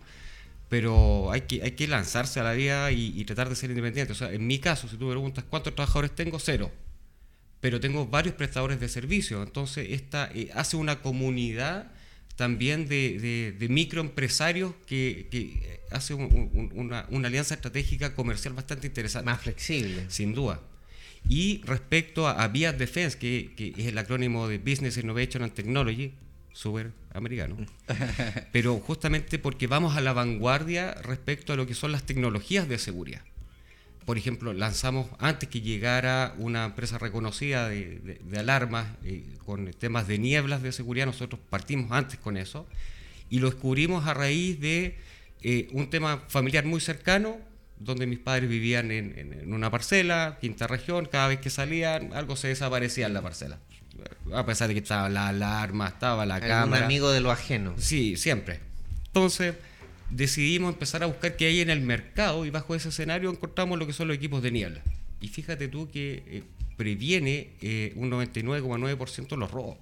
pero hay que, hay que lanzarse a la vida y, y tratar de ser independiente. O sea, en mi caso, si tú me preguntas cuántos trabajadores tengo, cero. Pero tengo varios prestadores de servicio. Entonces, esta eh, hace una comunidad también de, de- de microempresarios que, que eh, hace un- un- una, una alianza estratégica comercial bastante interesante. Más flexible. Sin duda. Y respecto a, a Defense, que, que es el acrónimo de Business Innovation and Technology, súper americano, pero justamente porque vamos a la vanguardia respecto a lo que son las tecnologías de seguridad. Por ejemplo, lanzamos antes que llegara una empresa reconocida de, de- de alarmas eh, con temas de nieblas de seguridad, nosotros partimos antes con eso y lo descubrimos a raíz de eh, un tema familiar muy cercano, donde mis padres vivían en, en- en una parcela, quinta región, cada vez que salían algo se desaparecía en la parcela. A pesar de que estaba la alarma, estaba la cámara. amigo de lo ajeno. Sí, siempre. Entonces decidimos empezar a buscar qué hay en el mercado y bajo ese escenario encontramos lo que son los equipos de niebla. Y fíjate tú que eh, previene eh, un 99,9% los robos.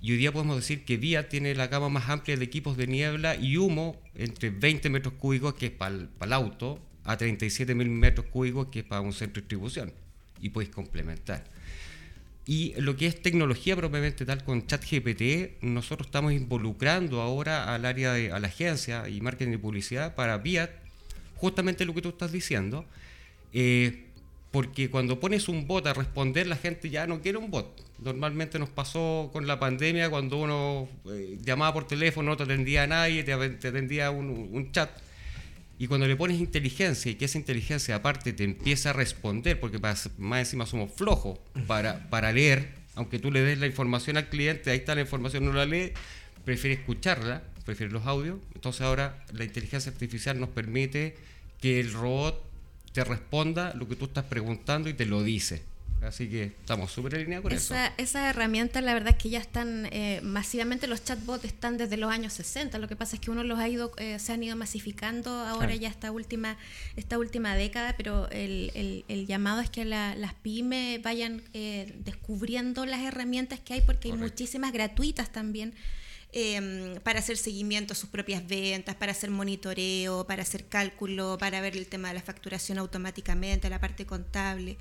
Y hoy día podemos decir que VIA tiene la gama más amplia de equipos de niebla y humo entre 20 metros cúbicos, que es para el, auto, a 37 mil metros cúbicos, que es para un centro de distribución. Y puedes complementar. Y lo que es tecnología propiamente tal con ChatGPT, nosotros estamos involucrando ahora al área de a la agencia y marketing y publicidad para VIAT, justamente lo que tú estás diciendo, eh, porque cuando pones un bot a responder, la gente ya no quiere un bot. Normalmente nos pasó con la pandemia cuando uno eh, llamaba por teléfono, no te atendía a nadie, te, te atendía un, un chat. Y cuando le pones inteligencia y que esa inteligencia aparte te empieza a responder, porque más, encima somos flojos para, para leer, aunque tú le des la información al cliente, ahí está la información, no la lee, prefiere escucharla, prefiere los audios. Entonces ahora la inteligencia artificial nos permite que el robot te responda lo que tú estás preguntando y te lo dice. Así que estamos súper línea con eso. Esa, esas herramientas, la verdad es que ya están eh, masivamente, los chatbots están desde los años 60. Lo que pasa es que uno los ha ido, eh, se han ido masificando ahora Claro. ya esta última, esta última década, pero el, el- el llamado es que la- las pymes vayan eh, descubriendo las herramientas que hay, porque hay muchísimas gratuitas también. eh, para hacer seguimiento a sus propias ventas, para hacer monitoreo, para hacer cálculo, para ver el tema de la facturación automáticamente, la parte contable.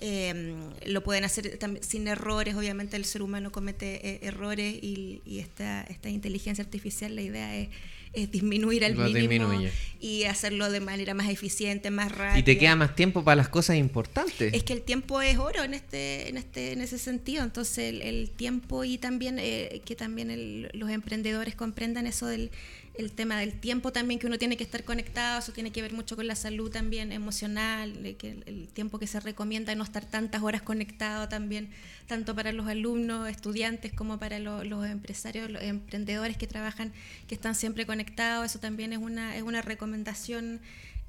Eh, lo pueden hacer sin errores, obviamente el ser humano comete eh, errores y, y esta, esta inteligencia artificial, la idea es, es disminuir al Lo mínimo disminuye. y hacerlo de manera más eficiente, más rápida. Y te queda más tiempo para las cosas importantes. Es que el tiempo es oro en este, en este, en ese sentido. Entonces el, el tiempo y también eh, que también el- los emprendedores comprendan eso del el tema del tiempo también que uno tiene que estar conectado, eso tiene que ver mucho con la salud también emocional, que el, el tiempo que se recomienda no estar tantas horas conectado también, tanto para los alumnos, estudiantes como para lo- los empresarios, los emprendedores que trabajan, que están siempre conectados, eso también es una, es una recomendación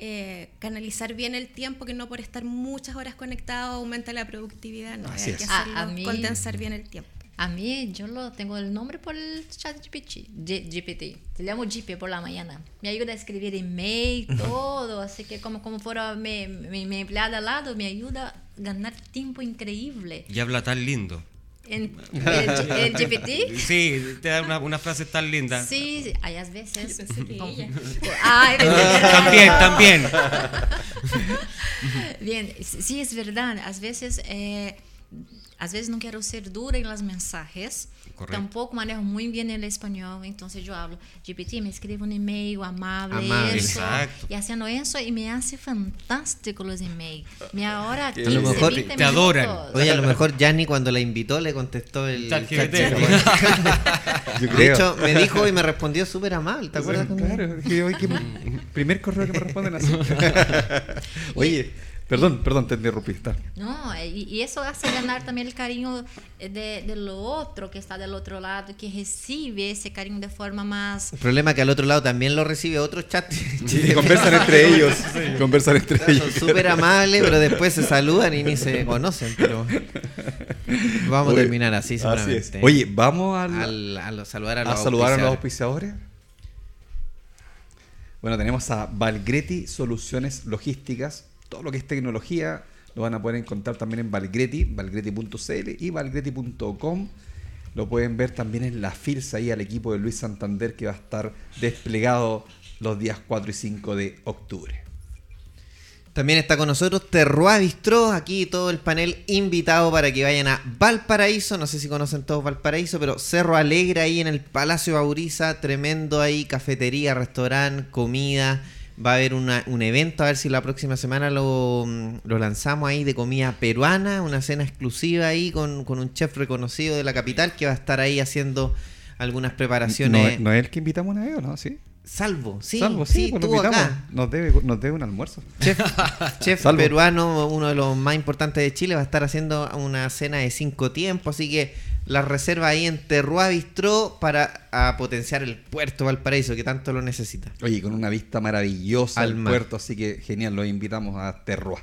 eh, canalizar bien el tiempo, que no por estar muchas horas conectado aumenta la productividad, no, Así hay que es. A- hacerlo, a mí- condensar bien el tiempo. A mí, yo lo tengo el nombre por el chat GPT. G- GPT. Te llamo GP por la mañana. Me ayuda a escribir email, todo. Así que como, como fuera mi, mi, mi empleada al lado, me ayuda a ganar tiempo increíble. Y habla tan lindo. En, el, el GPT Sí, te da una, una frase tan linda. Sí, sí, hay a veces. como-. Ay, También, también. Bien, sí es verdad. A veces, eh, a veces no quiero ser dura en los mensajes. Correcto. Tampoco manejo muy bien el español. Entonces yo hablo, GPT, me escribe un email amable. Amable. eso, Exacto. Y haciendo eso, y me hace fantástico los emails. Me ahorra Que 15, a lo mejor 20 te adoran. Oye, a lo mejor Yanni cuando la invitó le contestó el Chat De hecho, me dijo y me respondió súper amable, ¿te acuerdas? Claro, es que hoy que primer correo que me responden así. Oye, perdón, perdón, te interrumpí. está. No, y, y eso hace ganar también el cariño de, de lo otro que está del otro lado, que recibe ese cariño de forma más... El problema es que al otro lado también lo recibe otro chat. Y conversan entre ellos. Conversan entre Son ellos. súper amables, pero después se saludan y ni se conocen. Pero vamos Oye, a terminar así, Así seguramente. es. Oye, vamos al- al, al saludar a a, los saludar a los auspiciadores. Bueno, tenemos a Valgretti Soluciones Logísticas. Todo lo que es tecnología lo van a poder encontrar también en Valgretti, valgretti.cl y valgretti.com. Lo pueden ver también en la FILS ahí al equipo de Luis Santander que va a estar desplegado los días 4 y 5 de octubre. También está con nosotros Terroir Bistró, aquí todo el panel invitado para que vayan a Valparaíso, no sé si conocen todos Valparaíso, pero Cerro Alegre ahí en el Palacio Bauriza, tremendo ahí, cafetería, restaurante, comida, va a haber una- un evento, a ver si la próxima semana lo, mm, lo lanzamos ahí de comida peruana, una cena exclusiva ahí con, con un chef reconocido de la capital que va a estar ahí haciendo algunas preparaciones. es- no es el que invitamos una vez, ¿o ¿no? Sí. Salvo, sí, Salvo, sí, pues estuvo invitamos. acá. Nos debe, nos debe un almuerzo. Chef, chef peruano, uno de los más importantes de Chile, va a estar haciendo una cena de cinco tiempos, así que la reserva ahí en Terroir Bistró para a potenciar el puerto Valparaíso que tanto lo necesita. Oye, con una vista maravillosa Al puerto, así que genial, los invitamos a Terroa.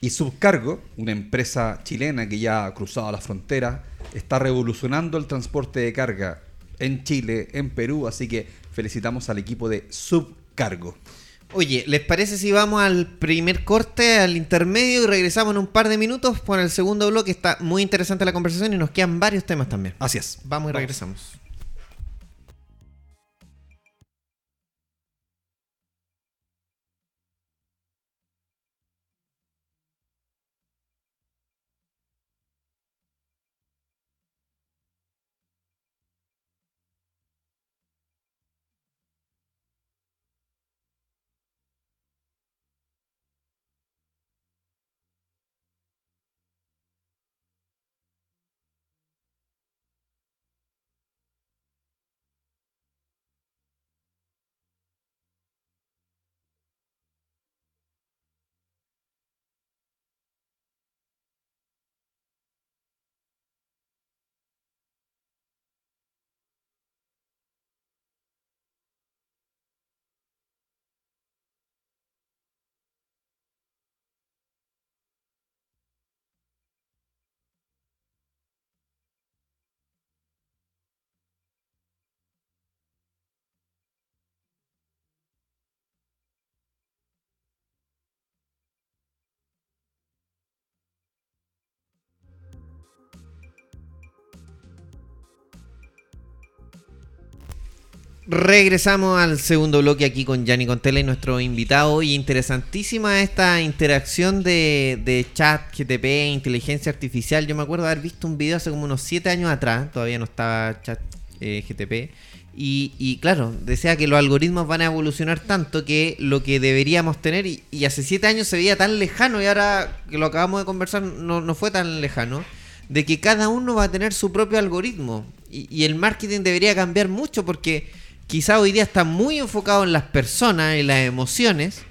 Y Subcargo, una empresa chilena que ya ha cruzado la frontera, está revolucionando el transporte de carga en Chile, en Perú, así que felicitamos al equipo de Subcargo. Oye, ¿les parece si vamos al primer corte, al intermedio y regresamos en un par de minutos con el segundo bloque? Está muy interesante la conversación y nos quedan varios temas también. Así es. Vamos y regresamos. Regresamos al segundo bloque aquí con Gianni Contela y nuestro invitado. Y interesantísima esta interacción de, chat, GTP, inteligencia artificial. Yo me acuerdo haber visto un video hace como unos 7 años atrás, todavía no estaba chat eh, GTP. Y, claro, decía que los algoritmos van a evolucionar tanto que lo que deberíamos tener, y, hace 7 años se veía tan lejano, y ahora que lo acabamos de conversar no, no fue tan lejano, de que cada uno va a tener su propio algoritmo. Y el marketing debería cambiar mucho porque quizá hoy día está muy enfocado en las personas, en las emociones,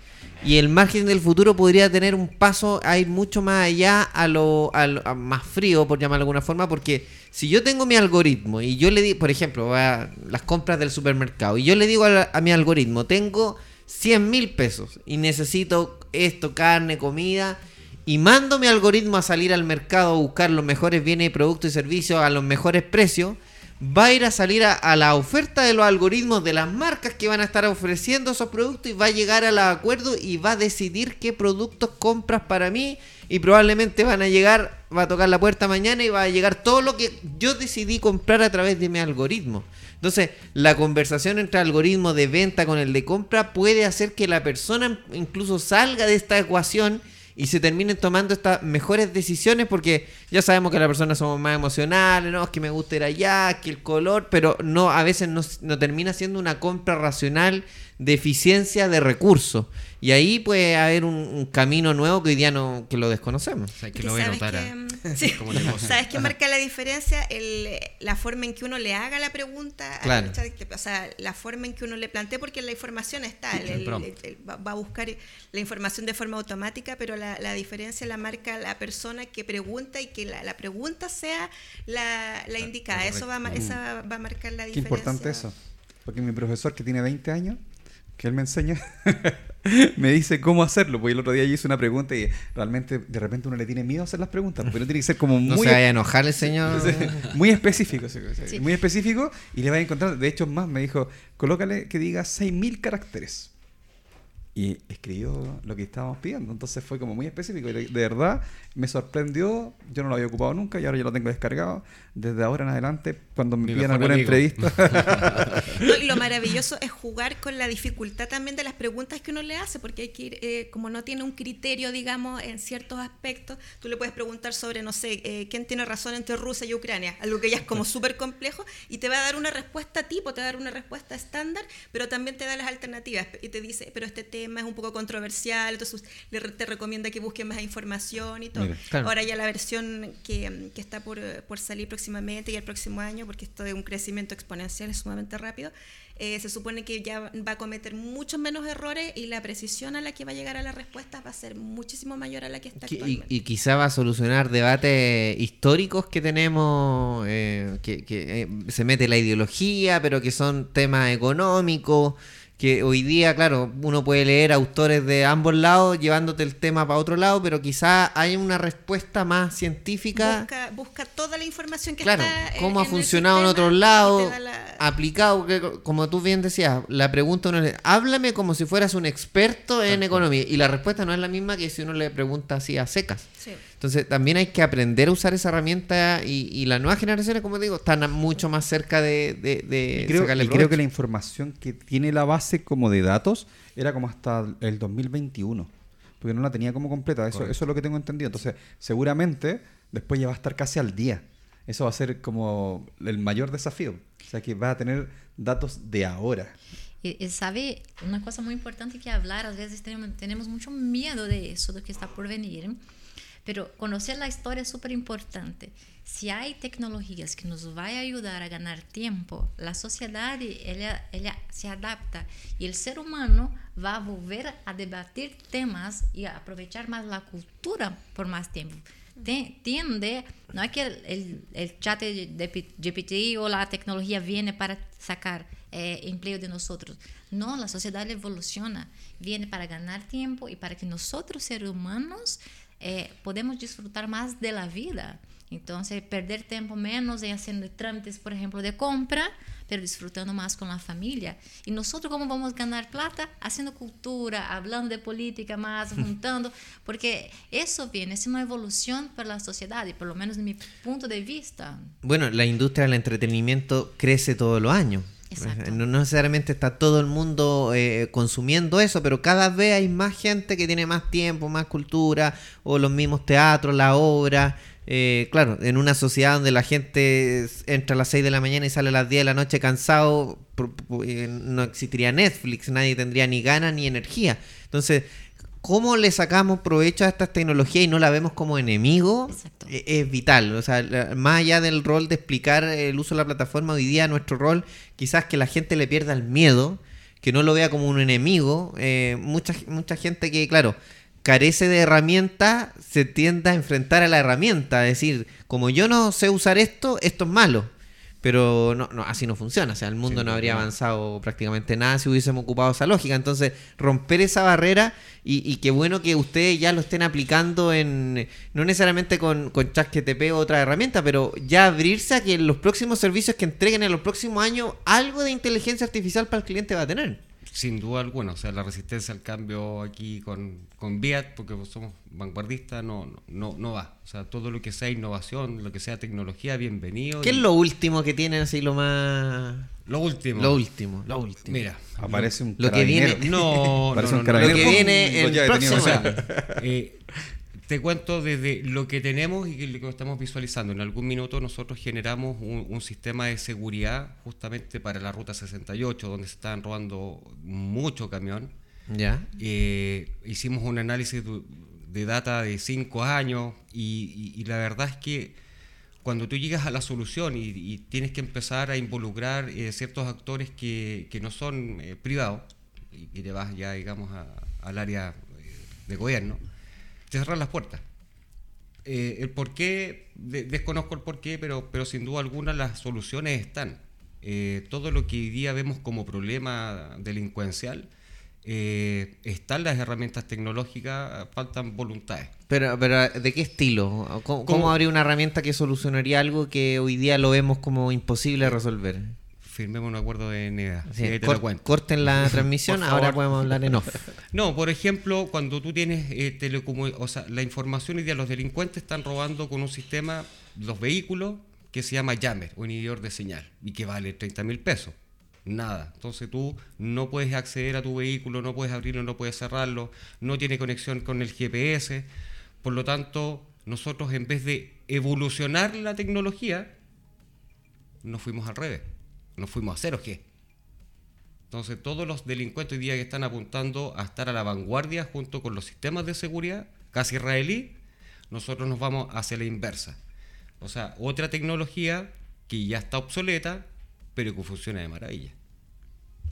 y el marketing del futuro podría tener un paso a ir mucho más allá a lo, más frío, por llamarlo de alguna forma, porque si yo tengo mi algoritmo y yo le digo, por ejemplo, a las compras del supermercado, y yo le digo a, a mi algoritmo, tengo 100 mil pesos y necesito esto, carne, comida, y mando mi algoritmo a salir al mercado a buscar los mejores bienes, productos y servicios a los mejores precios, va a ir a salir a, a la oferta de los algoritmos de las marcas que van a estar ofreciendo esos productos y va a llegar al acuerdo y va a decidir qué productos compras para mí y probablemente van a llegar, va a tocar la puerta mañana y va a llegar todo lo que yo decidí comprar a través de mi algoritmo. Entonces, la conversación entre algoritmo de venta con el de compra puede hacer que la persona incluso salga de esta ecuación y se terminen tomando estas mejores decisiones porque ya sabemos que las personas somos más emocionales, no, es que me gusta ir allá, que el color, pero no, a veces no, no termina siendo una compra racional de eficiencia de recursos. Y ahí puede haber un, un camino nuevo que hoy día no, que lo desconocemos. O sea, que Que lo voy a notar. que, a- mm, sí. ¿Sabes qué marca la diferencia? El, la forma en que uno le haga la pregunta, Claro. o sea, la forma en que uno le plantee, porque la información está, el- El el- prompt. el- va, a buscar la información de forma automática, pero la, la diferencia la marca la persona que pregunta y que la, la pregunta sea la, la indicada. Eso va, a ma- esa va a marcar la Qué diferencia. importante eso. Porque mi profesor que tiene 20 años, que él me enseña, me dice cómo hacerlo. Porque el otro día yo hice una pregunta y realmente de repente uno le tiene miedo a hacer las preguntas. Porque no tiene que ser como No muy, se vaya a enojar el señor. muy específico. Sí. Muy específico y le va a encontrar. De hecho, más me dijo, colócale que diga 6.000 caracteres. Y escribió lo que estábamos pidiendo. Entonces fue como muy específico. Y de, de verdad me sorprendió. Yo no lo había ocupado nunca y ahora ya lo tengo descargado. Desde ahora en adelante, cuando me Mi pidan alguna amigo. entrevista. No, y lo maravilloso es jugar con la dificultad también de las preguntas que uno le hace, porque hay que ir, eh, como no tiene un criterio, digamos, en ciertos aspectos, tú le puedes preguntar sobre, no sé, eh, quién tiene razón entre Rusia y Ucrania, algo que ya es como súper complejo, y te va a dar una respuesta tipo, te va a dar una respuesta estándar, pero también te da las alternativas, y te dice, pero este tema es un poco controversial, entonces te recomienda que busques más información y todo. Mira, claro. Ahora ya la versión que, que está por, por salir próximamente y el próximo año, porque esto es un crecimiento exponencial, es sumamente rápido, eh, se supone que ya va a cometer muchos menos errores y la precisión a la que va a llegar a la respuesta va a ser muchísimo mayor a la que está Que- y, actualmente. y quizá va a solucionar debates históricos que tenemos, eh, que, que, eh, se mete la ideología, pero que son temas económicos, que hoy día, claro, uno puede leer autores de ambos lados llevándote el tema para otro lado, pero quizá hay una respuesta más científica. Busca, busca toda la información que Claro, está en- cómo ha en funcionado en otros lados, la- aplicado, que, como tú bien decías, la pregunta uno es, háblame como si fueras un experto en economía, y la respuesta no es la misma que si uno le pregunta así a secas. Sí. Entonces también hay que aprender a usar esa herramienta y, y las nuevas generaciones, como digo, están mucho más cerca de, de, de Y creo, sacarle y creo que la información que tiene la base como de datos era como hasta el 2021. Porque no la tenía como completa. Eso, Correcto. eso es lo que tengo entendido. Entonces, seguramente después ya va a estar casi al día. Eso va a ser como el mayor desafío. O sea, que va a tener datos de ahora. E, e sabe, uma coisa muito importante que hablar, às vezes temos, temos muito medo de isso, do que está por venir. Pero conhecer a história é super importante. Se há tecnologias que nos vai ajudar a ganhar tempo, a sociedade ela, ela se adapta e o ser humano vai volver a debater temas e a aproveitar mais a cultura por mais tempo. Ten- Tiende, não é que o chat de GPT ou a tecnologia viene para sacar eh, empleo de nosotros. No, la sociedad evoluciona, viene para ganar tiempo y para que nosotros, seres humanos, eh, podemos disfrutar más de la vida. Entonces, perder tiempo menos en haciendo trámites, por ejemplo, de compra, pero disfrutando más con la familia. Y nosotros, ¿cómo vamos a ganar plata? Haciendo cultura, hablando de política más, juntando, porque eso viene, es una evolución para la sociedad, y por lo menos de mi punto de vista. Bueno, la industria del entretenimiento crece todos los años. No necesariamente está todo el mundo eh, consumiendo eso, pero cada vez hay más gente que tiene más tiempo, más cultura, o los mismos teatros, la obra. Eh, claro, en una sociedad donde la gente entra a las 6 de la mañana y sale a las 10 de la noche cansado, eh, no existiría Netflix, nadie tendría ni ganas ni energía. Entonces, ¿cómo le sacamos provecho a estas tecnologías y no la vemos como enemigo? Exacto. E- Es vital. O sea, más allá del rol de explicar el uso de la plataforma, hoy día nuestro rol, quizás que la gente le pierda el miedo, que no lo vea como un enemigo. Eh, mucha, mucha gente que, claro, carece de herramientas, se tiende a enfrentar a la herramienta. Es decir, como yo no sé usar esto, esto es malo. Pero no, no, así no funciona. O sea, el mundo Sí, no habría avanzado prácticamente nada si hubiésemos ocupado esa lógica. Entonces, romper esa barrera y, y qué bueno que ustedes ya lo estén aplicando en, no necesariamente con, con ChatGTP o otra herramienta, pero ya abrirse a que los próximos servicios que entreguen en los próximos años algo de inteligencia artificial para el cliente va a tener. Sin duda alguna, o sea, la resistencia al cambio aquí con, con Viat, porque somos vanguardistas, no, no, no, no va. O sea, todo lo que sea innovación, lo que sea tecnología, bienvenido. ¿Qué y es lo último que tienen así lo más... lo último? Lo último, lo último. Mira, Aparece un Lo que carabinero. viene- no, no, no, Lo que viene el próximo O sea, eh, te cuento desde lo que tenemos y lo que estamos visualizando. En algún minuto nosotros generamos un, un sistema de seguridad justamente para la ruta 68, donde se estaban robando mucho camión. Ya. Eh, hicimos un análisis de, data de cinco años y, y- y la verdad es que cuando tú llegas a la solución y, y tienes que empezar a involucrar eh, ciertos actores que, que no son eh, privados y que te vas ya, digamos, a- al área de gobierno, te cerran las puertas. Eh, el por qué, de- desconozco el por qué, pero, pero sin duda alguna las soluciones están. Eh, todo lo que hoy día vemos como problema delincuencial, eh, están las herramientas tecnológicas, faltan voluntades. Pero, pero ¿de qué estilo? ¿Cómo, ¿Cómo? cómo habría una herramienta que solucionaría algo que hoy día lo vemos como imposible de resolver? Firmemos un acuerdo de Sí, cor- lo cuento. corten la transmisión, ahora podemos hablar en off. No, por ejemplo, cuando tú tienes eh, telecomu- o sea, la información hoy día los delincuentes están robando con un sistema los vehículos que se llama Jammer, un inhibidor de señal, y que vale 30 mil pesos. Nada. Entonces tú no puedes acceder a tu vehículo, no puedes abrirlo, no puedes cerrarlo, no tiene conexión con el GPS. Por lo tanto, nosotros en vez de evolucionar la tecnología, nos fuimos al revés. Nos fuimos a 0G. Entonces, todos los delincuentes hoy día que están apuntando a estar a la vanguardia junto con los sistemas de seguridad, casi israelí, nosotros nos vamos hacia la inversa. O sea, otra tecnología que ya está obsoleta, pero que funciona de maravilla.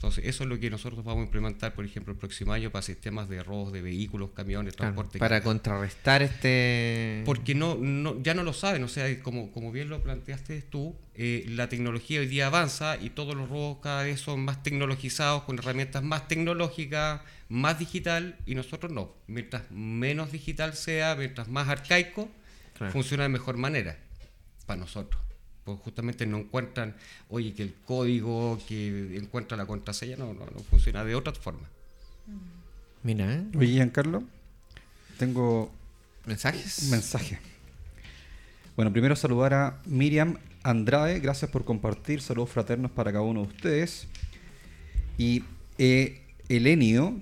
Entonces, eso es lo que nosotros vamos a implementar, por ejemplo, el próximo año para sistemas de robos de vehículos, camiones, Claro, transporte. para contrarrestar este... Porque no, no, ya no lo saben, o sea, como, como bien lo planteaste tú, eh, la tecnología hoy día avanza y todos los robos cada vez son más tecnologizados, con herramientas más tecnológicas, más digital, y nosotros no. Mientras menos digital sea, mientras más arcaico, Claro. funciona de mejor manera para nosotros. Pues justamente no encuentran, oye, que el código que encuentra la contraseña no, no, no funciona de otra forma. Mira, ¿eh? Oye, Giancarlo, tengo ¿Mensajes? un mensaje. Bueno, primero saludar a Miriam Andrade, gracias por compartir, saludos fraternos para cada uno de ustedes. Y eh, Elenio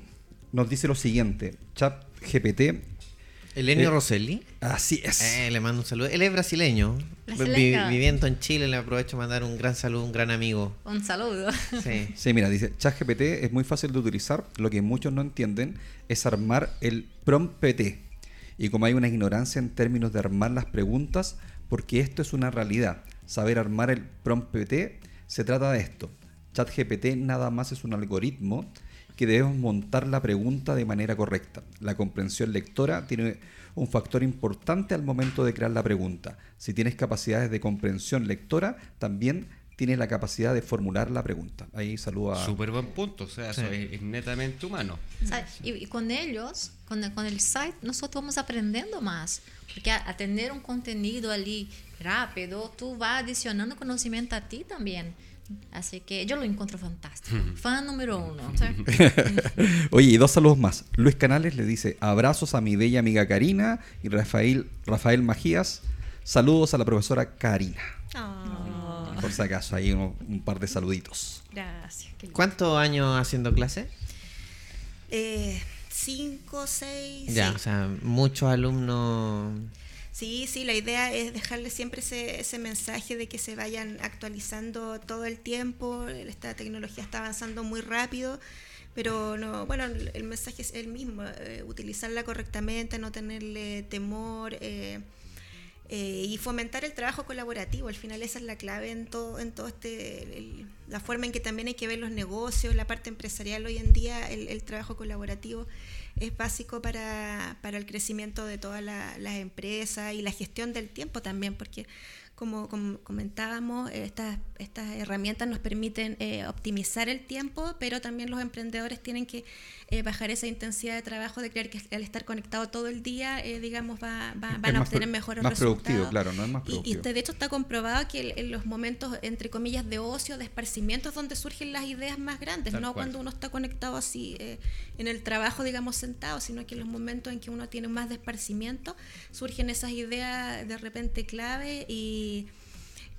nos dice lo siguiente, chat GPT, Elenio Eh, Rosselli. así es. Eh, le mando un saludo. Él es brasileño. Brasileño. Vi- viviendo en Chile, le aprovecho para mandar un gran saludo, un gran amigo. Un saludo. Sí. Sí, mira, dice, ChatGPT es muy fácil de utilizar, lo que muchos no entienden es armar el prompt PT. Y como hay una ignorancia en términos de armar las preguntas, porque esto es una realidad. Saber armar el prompt PT se trata de esto. ChatGPT nada más es un algoritmo que debemos montar la pregunta de manera correcta. La comprensión lectora tiene un factor importante al momento de crear la pregunta. Si tienes capacidades de comprensión lectora, también tienes la capacidad de formular la pregunta. Ahí saludo a... Súper buen punto, o sea, Sí. es, netamente humano. Y, y con ellos, con el, con el site, nosotros vamos aprendiendo más. Porque a, a tener un contenido ali rápido, tú vas adicionando conocimiento a ti también. Así que yo lo encuentro fantástico. Fan número uno. Oye, y dos saludos más. Luis Canales le dice abrazos a mi bella amiga Karina y Rafael, Rafael Majías. Saludos a la profesora Karina. Oh. Por si acaso, ahí un, un par de saluditos. Gracias. ¿Cuántos años haciendo clase? Eh, cinco, seis. Ya, sí. o sea, muchos alumnos. Sí, sí, la idea es dejarle siempre ese, ese mensaje de que se vayan actualizando todo el tiempo. Esta tecnología está avanzando muy rápido, pero no, bueno, el mensaje es el mismo, eh, utilizarla correctamente, no tenerle temor. eh, eh, y fomentar el trabajo colaborativo. Al final esa es la clave en todo, en todo este, el- la forma en que también hay que ver los negocios, la parte empresarial hoy en día, el, el trabajo colaborativo es básico para, para el crecimiento de todas la- las empresas y la gestión del tiempo también, porque como, como comentábamos, estas, estas herramientas nos permiten eh, optimizar el tiempo, pero también los emprendedores tienen que eh, bajar esa intensidad de trabajo, de creer que al estar conectado todo el día, eh, digamos, va, van a obtener mejores más resultados. productivo, claro, no es más Y- Y, productivo. este, de hecho está comprobado que en los momentos, entre comillas, de ocio, de esparcimiento, es donde surgen las ideas más grandes, Tal no cual. cuando uno está conectado así eh, en el trabajo, digamos, sentado, sino que en los momentos en que uno tiene más de esparcimiento, surgen esas ideas de repente clave y,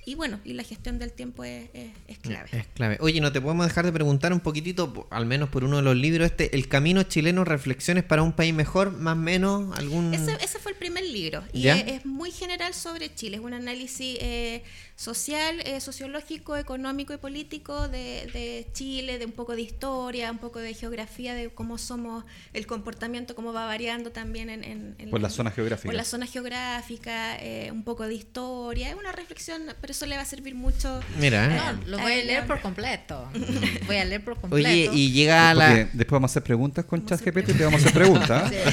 y bueno, y la gestión del tiempo es, es- es clave. Es clave. Oye, no te podemos dejar de preguntar un poquitito, po- al menos por uno de los libros, este, El Camino Chileno, Reflexiones para un País Mejor, más o menos, algún... Ese, ese fue el primer libro y es, es muy general sobre Chile, es un análisis eh, social, eh, sociológico, económico y político de, de Chile, de un poco de historia, un poco de geografía, de cómo somos, el comportamiento, cómo va variando también en... en- en Por la zona geográfica. Por la zona geográfica, eh, un poco de historia, es una reflexión, pero eso le va a servir mucho. Mira, ¿eh? No, lo voy a leer por completo. Voy a leer por completo. Oye, y llega la... después vamos a hacer preguntas con ChatGPT y te vamos a hacer preguntas. ¿eh?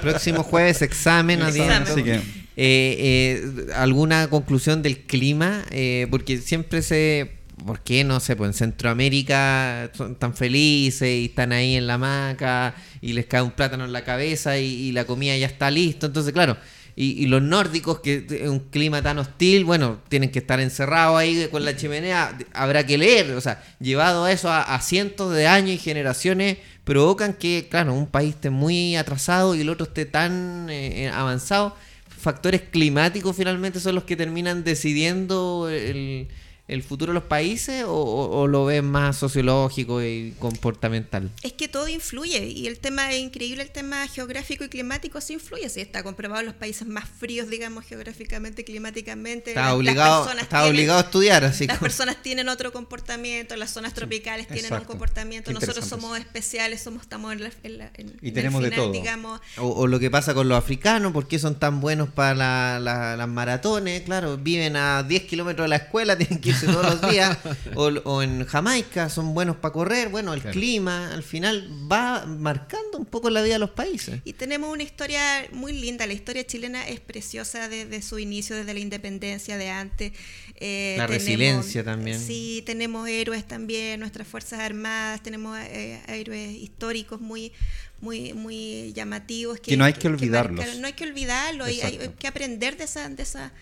Próximo jueves, examen. así que- Eh, eh, ¿Alguna conclusión del clima? Eh, porque siempre se... ¿Por qué no sé? Pues en Centroamérica son tan felices y están ahí en la hamaca y les cae un plátano en la cabeza y, la comida ya está listo. Entonces, claro, y, los nórdicos, que es un clima tan hostil, bueno, tienen que estar encerrados ahí con la chimenea. Habrá que leer, o sea, llevado a eso a, a cientos de años y generaciones, provocan que, claro, un país esté muy atrasado y el otro esté tan eh, avanzado. Factores climáticos finalmente son los que terminan decidiendo el, el futuro de los países o, o- o lo ven más sociológico y comportamental. Es que todo influye y el tema es increíble, el tema geográfico y climático sí influye, sí está comprobado en los países más fríos, digamos, geográficamente, climáticamente. Está las- las obligado, personas está tienen- obligado a estudiar, así Las como- personas tienen otro comportamiento, las zonas tropicales tienen exacto. un comportamiento, Qué nosotros somos especiales, somos estamos en, la, en la- en- Y en tenemos de el final, todo. digamos, O, o lo que pasa con los africanos, ¿por qué son tan buenos para la- la- las maratones? Claro, viven a 10 kilómetros de la escuela, tienen que irse todos los días. O, o en Jamaica son buenos para correr. Bueno, el Claro. clima al final va marcando un poco la vida de los países. Y tenemos una historia muy linda. La historia chilena es preciosa desde su inicio, desde la independencia de antes. Eh, La resiliencia también. Sí, tenemos héroes también, nuestras Fuerzas Armadas, tenemos eh, héroes históricos muy muy muy llamativos. Que no hay que olvidarlos. marcaron- no hay que olvidarlos y hay, Exacto. que aprender de esa, de esa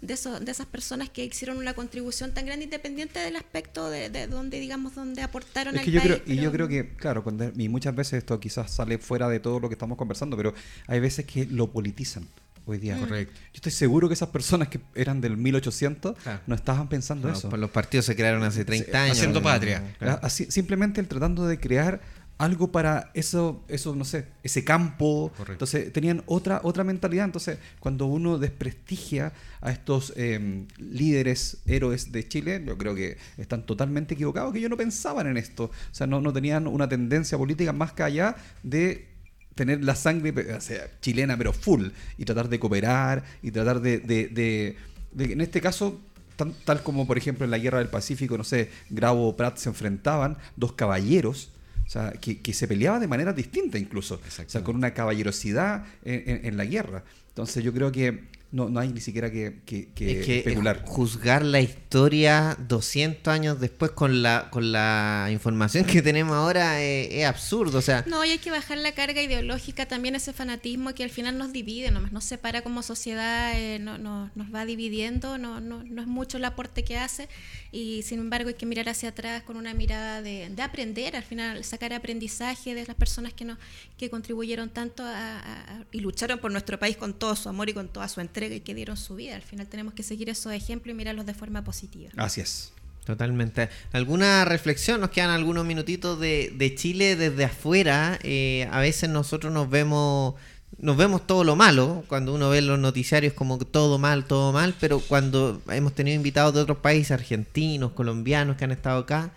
de, eso- de esas personas que hicieron una contribución tan grande independiente del aspecto de, de donde digamos donde aportaron Es al que yo país, creo, y yo pero- creo que, claro, cuando, y muchas veces esto quizás sale fuera de todo lo que estamos conversando, pero hay veces que lo politizan hoy día. Correcto. Yo estoy seguro que esas personas que eran del 1800 Claro. no estaban pensando No, eso. pues los partidos se crearon hace 30 años. haciendo patria. Claro. Así- simplemente el tratando de crear algo para eso, eso no sé, ese campo. Correcto. Entonces tenían otra, otra mentalidad. Entonces, cuando uno desprestigia a estos eh, líderes, héroes de Chile, yo creo que están totalmente equivocados, que ellos no pensaban en esto. O sea, no, no tenían una tendencia política más que allá de tener la sangre o sea, chilena, pero full, y tratar de cooperar, y tratar de, de- de- de- en este caso, tan- tal como por ejemplo en la Guerra del Pacífico, no sé, Gravo o Prat se enfrentaban, dos caballeros, o sea, que, que se peleaban de manera distinta incluso, o sea, con una caballerosidad en, en- en la guerra. Entonces yo creo que no, no hay ni siquiera que, que- que es que especular. juzgar la historia 200 años después con la con la información que tenemos ahora es, es absurdo. O sea, No, y hay que bajar la carga ideológica, también ese fanatismo que al final nos divide, nomás nos separa como sociedad, eh, no, no- nos va dividiendo, no, no, no es mucho el aporte que hace y sin embargo hay que mirar hacia atrás con una mirada de, de aprender, al final sacar aprendizaje de las personas que, nos, que contribuyeron tanto a- a- a- y lucharon por nuestro país con todo su amor y con toda su entrega entrega y que dieron su vida. Al final tenemos que seguir esos ejemplos y mirarlos de forma positiva. Así es. Totalmente. ¿Alguna reflexión? Nos quedan algunos minutitos de, de Chile desde afuera. Eh, a veces nosotros nos vemos nos vemos todo lo malo, cuando uno ve los noticiarios como todo mal, todo mal, pero cuando hemos tenido invitados de otros países, argentinos, colombianos que han estado acá,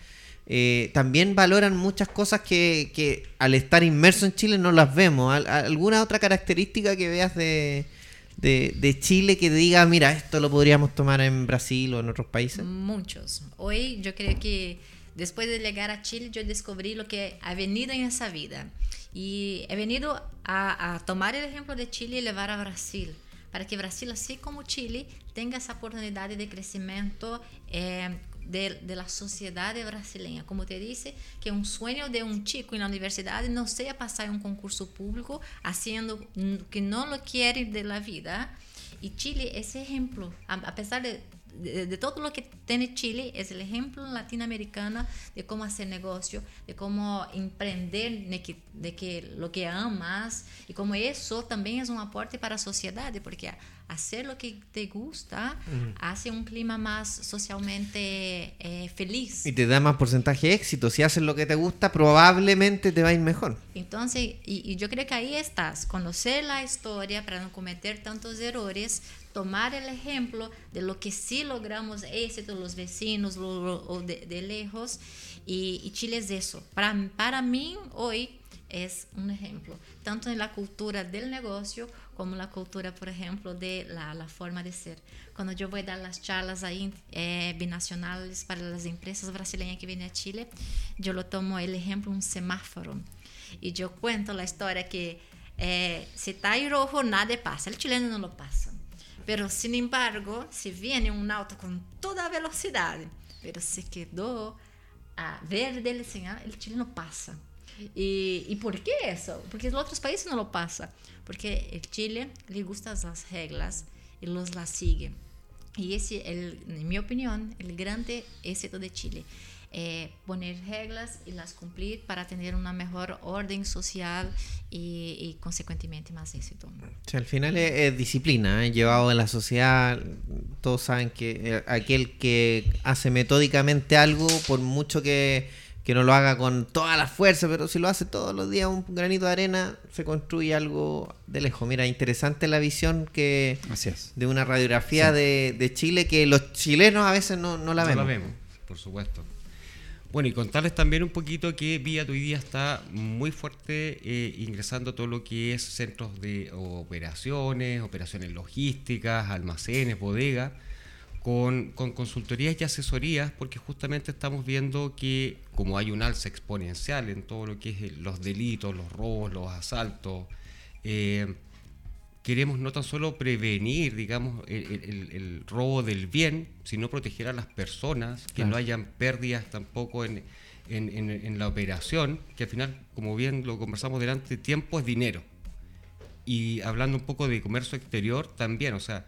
eh, también valoran muchas cosas que, que, al estar inmerso en Chile no las vemos. ¿Alguna otra característica que veas de, de, de, Chile que diga, mira, esto lo podríamos tomar en Brasil o en otros países? Muchos. Hoy yo creo que después de llegar a Chile yo descubrí lo que ha venido en esa vida. Y he venido a, a tomar el ejemplo de Chile y llevar a Brasil para que Brasil, así como Chile, tenga esa oportunidad de crecimiento eh, de, la sociedad brasileña. Como te dije, que un sueño de un chico en la universidad no sea pasar un concurso público haciendo que no lo quiere de la vida. Y Chile, ese ejemplo, a pesar de de, de, todo lo que tiene Chile es el ejemplo latinoamericano de cómo hacer negocio, de cómo emprender de que, de que lo que amas y como eso también es un aporte para la sociedad, porque hacer lo que te gusta uh-huh. hace un clima más socialmente eh, feliz. Y te da más porcentaje de éxito. Si haces lo que te gusta, probablemente te va a ir mejor. Entonces, y, y yo creo que ahí estás, conocer la historia para no cometer tantos errores, tomar el ejemplo de lo que sí logramos éxito, los vecinos lo, lo, de, de, lejos. Y, y, Chile es eso. Para, para mí, hoy es un ejemplo, tanto en la cultura del negocio como la cultura, por ejemplo, de la, la forma de ser. Cuando yo voy a dar las charlas ahí eh, binacionales para las empresas brasileñas que vienen a Chile, yo lo tomo el ejemplo un semáforo. Y yo cuento la historia que eh, si está en rojo, nada pasa. El chileno no lo pasa. Pero, sin embargo, si viene un auto con toda velocidad, pero se quedó a verde el señal, el chileno pasa. ¿Y, ¿Y por qué eso? Porque en otros países no lo pasa. Porque el Chile le gustan las reglas y los las sigue. Y ese, el, en mi opinión, el grande éxito de Chile. Eh, poner reglas y las cumplir para tener una mejor orden social y, y consecuentemente más éxito. O sea, al final es, es disciplina, ¿eh? llevado en la sociedad, todos saben que eh, aquel que hace metódicamente algo, por mucho que, que no lo haga con toda la fuerza, pero si lo hace todos los días un granito de arena, se construye algo de lejos. Mira, interesante la visión que de una radiografía sí. de, de, Chile que los chilenos a veces no, no la no vemos. la vemos, por supuesto. Bueno, y contarles también un poquito que Vía hoy día está muy fuerte eh, ingresando todo lo que es centros de operaciones, operaciones logísticas, almacenes, bodegas, con, con, consultorías y asesorías, porque justamente estamos viendo que como hay un alza exponencial en todo lo que es los delitos, los robos, los asaltos, eh, queremos no tan solo prevenir, digamos, el, el, el, robo del bien, sino proteger a las personas, que claro. no hayan pérdidas tampoco en, en, en, en, la operación, que al final, como bien lo conversamos delante, tiempo es dinero. Y hablando un poco de comercio exterior, también, o sea,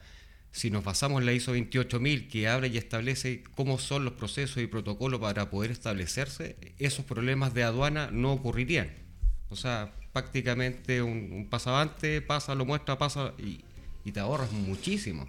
si nos basamos en la ISO 28000, que abre y establece cómo son los procesos y protocolos para poder establecerse, esos problemas de aduana no ocurrirían. O sea, prácticamente un, un pasavante, pasa, lo muestra, pasa y, y, te ahorras muchísimo.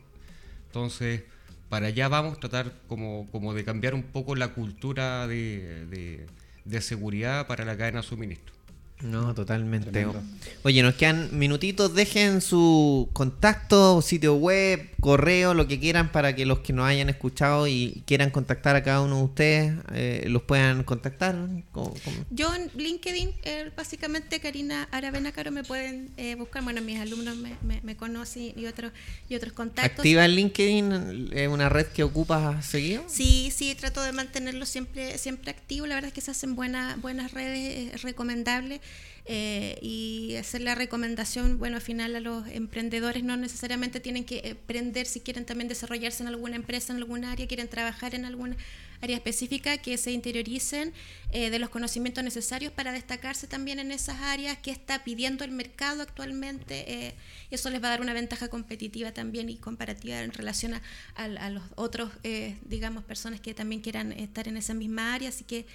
Entonces, para allá vamos a tratar como, como de cambiar un poco la cultura de, de, de seguridad para la cadena de suministro. No, totalmente. Tremendo. Oye, nos quedan minutitos. Dejen su contacto, sitio web, correo, lo que quieran para que los que nos hayan escuchado y quieran contactar a cada uno de ustedes eh, los puedan contactar. ¿Cómo, cómo? Yo en LinkedIn, eh, básicamente Karina Aravena Caro me pueden eh, buscar. Bueno, mis alumnos me, me, me, conocen y otros y otros contactos. ¿Activa el LinkedIn? ¿Es una red que ocupas seguido? Sí, sí, trato de mantenerlo siempre siempre activo. La verdad es que se hacen buenas buenas redes recomendables. Eh, y hacer la recomendación, bueno, al final a los emprendedores no necesariamente tienen que emprender si quieren también desarrollarse en alguna empresa, en alguna área, quieren trabajar en alguna área específica, que se interioricen eh, de los conocimientos necesarios para destacarse también en esas áreas que está pidiendo el mercado actualmente. Eh, eso les va a dar una ventaja competitiva también y comparativa en relación a, a, los otros, digamos, personas que también quieran estar en esa misma área. Así que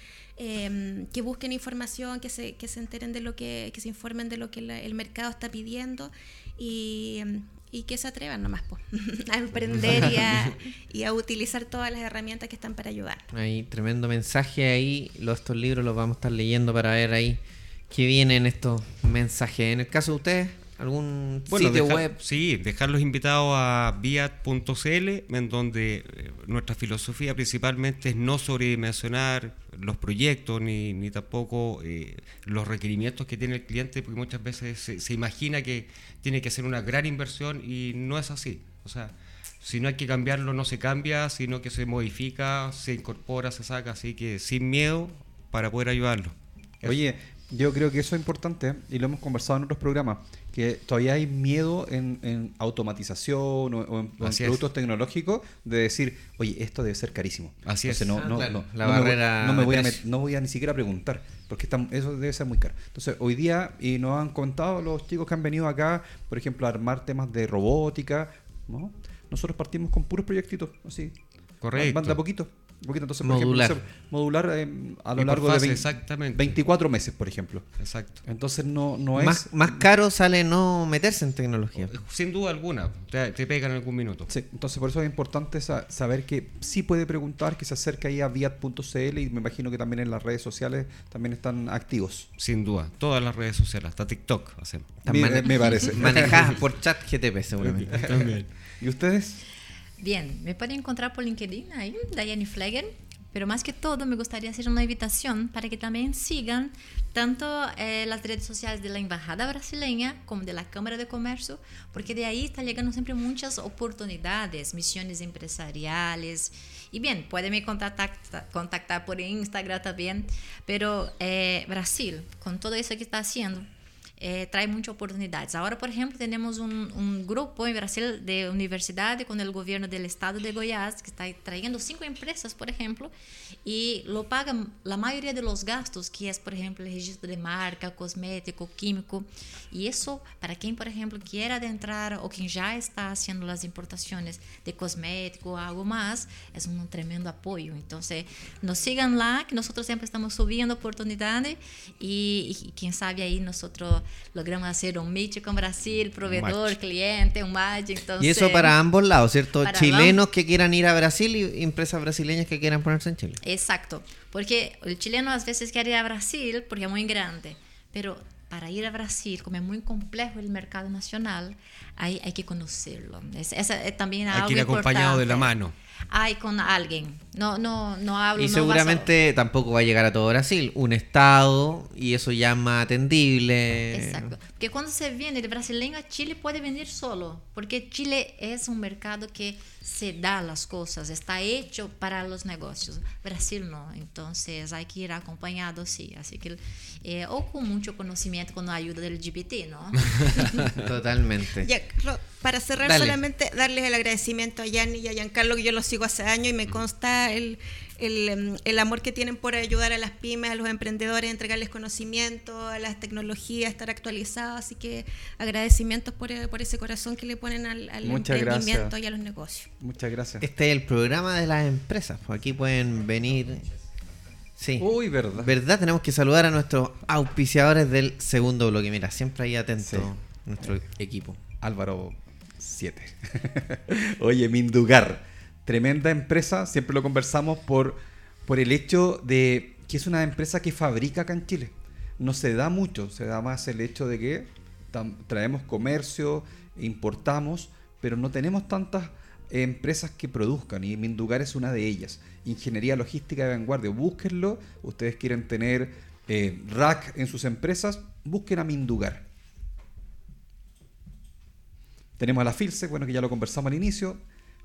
eh, que busquen información, que se, que se enteren de lo que, que se informen de lo que la, el mercado está pidiendo y, y que se atrevan nomás po, a emprender y a, y a utilizar todas las herramientas que están para ayudar. Ahí, tremendo mensaje ahí. Los, estos libros los vamos a estar leyendo para ver ahí qué vienen estos mensajes. En el caso de ustedes, algún Bueno, sitio dejar- web. Sí, dejarlos invitados a viat.cl, en donde eh, nuestra filosofía principalmente es no sobredimensionar los proyectos ni, ni tampoco eh, los requerimientos que tiene el cliente, porque muchas veces se, se imagina que tiene que hacer una gran inversión y no es así. O sea, si no hay que cambiarlo, no se cambia, sino que se modifica, se incorpora, se saca, así que sin miedo para poder ayudarlo. Oye, yo creo que eso es importante y lo hemos conversado en otros programas, que todavía hay miedo en, en automatización o, o en, productos tecnológicos de decir, oye, esto debe ser carísimo. Así es. no, Ah, no, claro, no, la no me voy- barrera no me voy a no voy a ni siquiera preguntar, porque está- eso debe ser muy caro. Entonces, hoy día, y nos han contado los chicos que han venido acá, por ejemplo, a armar temas de robótica, ¿no? Nosotros partimos con puros proyectitos, así. Correcto. Manda poquito. Poquito. Entonces, Modular. por ejemplo, modular eh, a lo Y largo fase, de 20 exactamente. 24 meses, por ejemplo. Exacto. Entonces no, no es... más, más caro sale no meterse en tecnología. Sin duda alguna, te, te pega en algún minuto. Sí, entonces por eso es importante sa- saber que sí puede preguntar, que se acerque ahí a viat.cl y me imagino que también en las redes sociales también están activos. Sin duda, todas las redes sociales, hasta TikTok hacemos. Me- me parece. Manejadas por chat GTP seguramente. También. ¿Y ustedes? Bien, me pueden encontrar por LinkedIn ahí, Daiane Flegger. Pero más que todo, me gustaría hacer una invitación para que también sigan tanto eh, las redes sociales de la Embajada Brasileña como de la Cámara de Comercio, porque de ahí está llegando siempre muchas oportunidades, misiones empresariales. Y bien, pueden me contactar, contactar por Instagram también. Pero eh, Brasil, con todo eso que está haciendo, eh, trae muchas oportunidades. Ahora, por ejemplo, tenemos un, un grupo en Brasil de universidad con el gobierno del estado de Goiás que está trayendo cinco empresas, por ejemplo, y lo pagan la mayoría de los gastos, que es, por ejemplo, el registro de marca, cosmético, químico. Y eso, para quien, por ejemplo, quiera adentrar o quien ya está haciendo las importaciones de cosmético o algo más, es un tremendo apoyo. Entonces, nos sigan lá, que nosotros siempre estamos subiendo oportunidades y, y quién sabe ahí nosotros logramos hacer un meet con Brasil, proveedor, match. cliente, un match. Entonces, Y eso para ambos lados, ¿cierto? Chilenos que quieran ir a Brasil y empresas brasileñas que quieran ponerse en Chile. Exacto, porque el chileno a veces quiere ir a Brasil porque es muy grande, pero para ir a Brasil, como es muy complejo el mercado nacional, hay, hay que conocerlo. Es, esa es también Hay algo que ir acompañado de la mano. Hay con alguien. No, no, no hablo. Y no seguramente tampoco va a llegar a todo Brasil. Un estado y eso ya es más atendible. a- Exacto. Porque cuando se viene de brasileño a Chile puede venir solo, porque Chile es un mercado que se da las cosas, está hecho para los negocios. Brasil no, entonces hay que ir acompañado, sí. Así que, eh, o con mucho conocimiento con la ayuda del GPT, ¿no? Totalmente. Para cerrar Dale. solamente darles el agradecimiento a Yanni y a Giancarlo, que yo los sigo hace años y me consta el, el, em, el amor que tienen por ayudar a las pymes, a los emprendedores, entregarles conocimiento, a las tecnologías, estar actualizados. Así que agradecimientos por, eh, por ese corazón que le ponen al, al emprendimiento gracias. y a los negocios. Muchas gracias. Este es el programa de las empresas. pues aquí pueden venir. Sí. Uy, verdad. ¿Verdad? Tenemos que saludar a nuestros auspiciadores del segundo bloque. Mira, siempre ahí atento Sí. nuestro equipo. Álvaro 7. Oye, Mindugar, tremenda empresa, siempre lo conversamos por, por el hecho de que es una empresa que fabrica acá en Chile. No se da mucho, se da más el hecho de que traemos comercio, importamos, pero no tenemos tantas empresas que produzcan y Mindugar es una de ellas. Ingeniería logística de vanguardia, búsquenlo. Ustedes quieren tener eh, rack en sus empresas, busquen a Mindugar. Tenemos a la FILSE, bueno, que ya lo conversamos al inicio.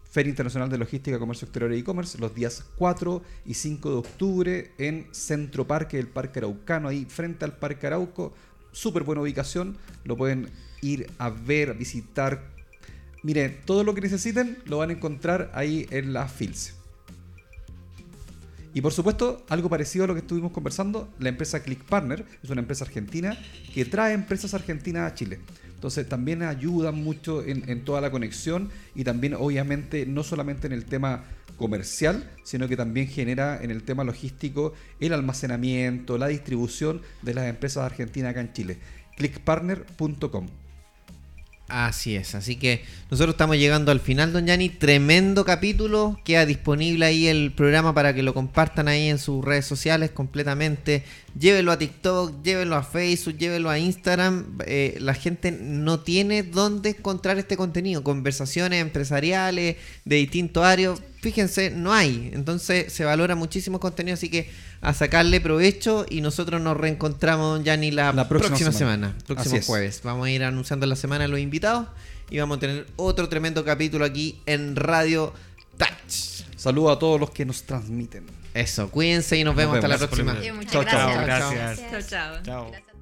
Feria Internacional de Logística, Comercio Exterior e E-Commerce, los días 4 y 5 de octubre en Centro Parque, el Parque Araucano, ahí frente al Parque Arauco. Súper buena ubicación, lo pueden ir a ver, a visitar. Miren, todo lo que necesiten lo van a encontrar ahí en la FILSE. Y por supuesto, algo parecido a lo que estuvimos conversando, la empresa Click Partner es una empresa argentina que trae empresas argentinas a Chile. Entonces también ayuda mucho en, en toda la conexión y también obviamente no solamente en el tema comercial, sino que también genera en el tema logístico el almacenamiento, la distribución de las empresas argentinas acá en Chile. clickpartner.com Así es, así que nosotros estamos llegando al final, don Yanni. Tremendo capítulo. Queda disponible ahí el programa para que lo compartan ahí en sus redes sociales completamente. Llévenlo a TikTok, llévenlo a Facebook, llévenlo a Instagram. Eh, la gente no tiene dónde encontrar este contenido. Conversaciones empresariales de distintos áreas. Fíjense, no hay. Entonces se valora muchísimo contenido, así que a sacarle provecho y nosotros nos reencontramos, don Yanni, la, La próxima próxima, semana. semana. próximo Así es. jueves. Vamos a ir anunciando la semana a los invitados y vamos a tener otro tremendo capítulo aquí en Radio Touch. Saludo a todos los que nos transmiten. Eso, cuídense y nos, vemos, hasta la próxima. Sí, muchas Chao, chao. gracias. Gracias. Chao, chao. Chao.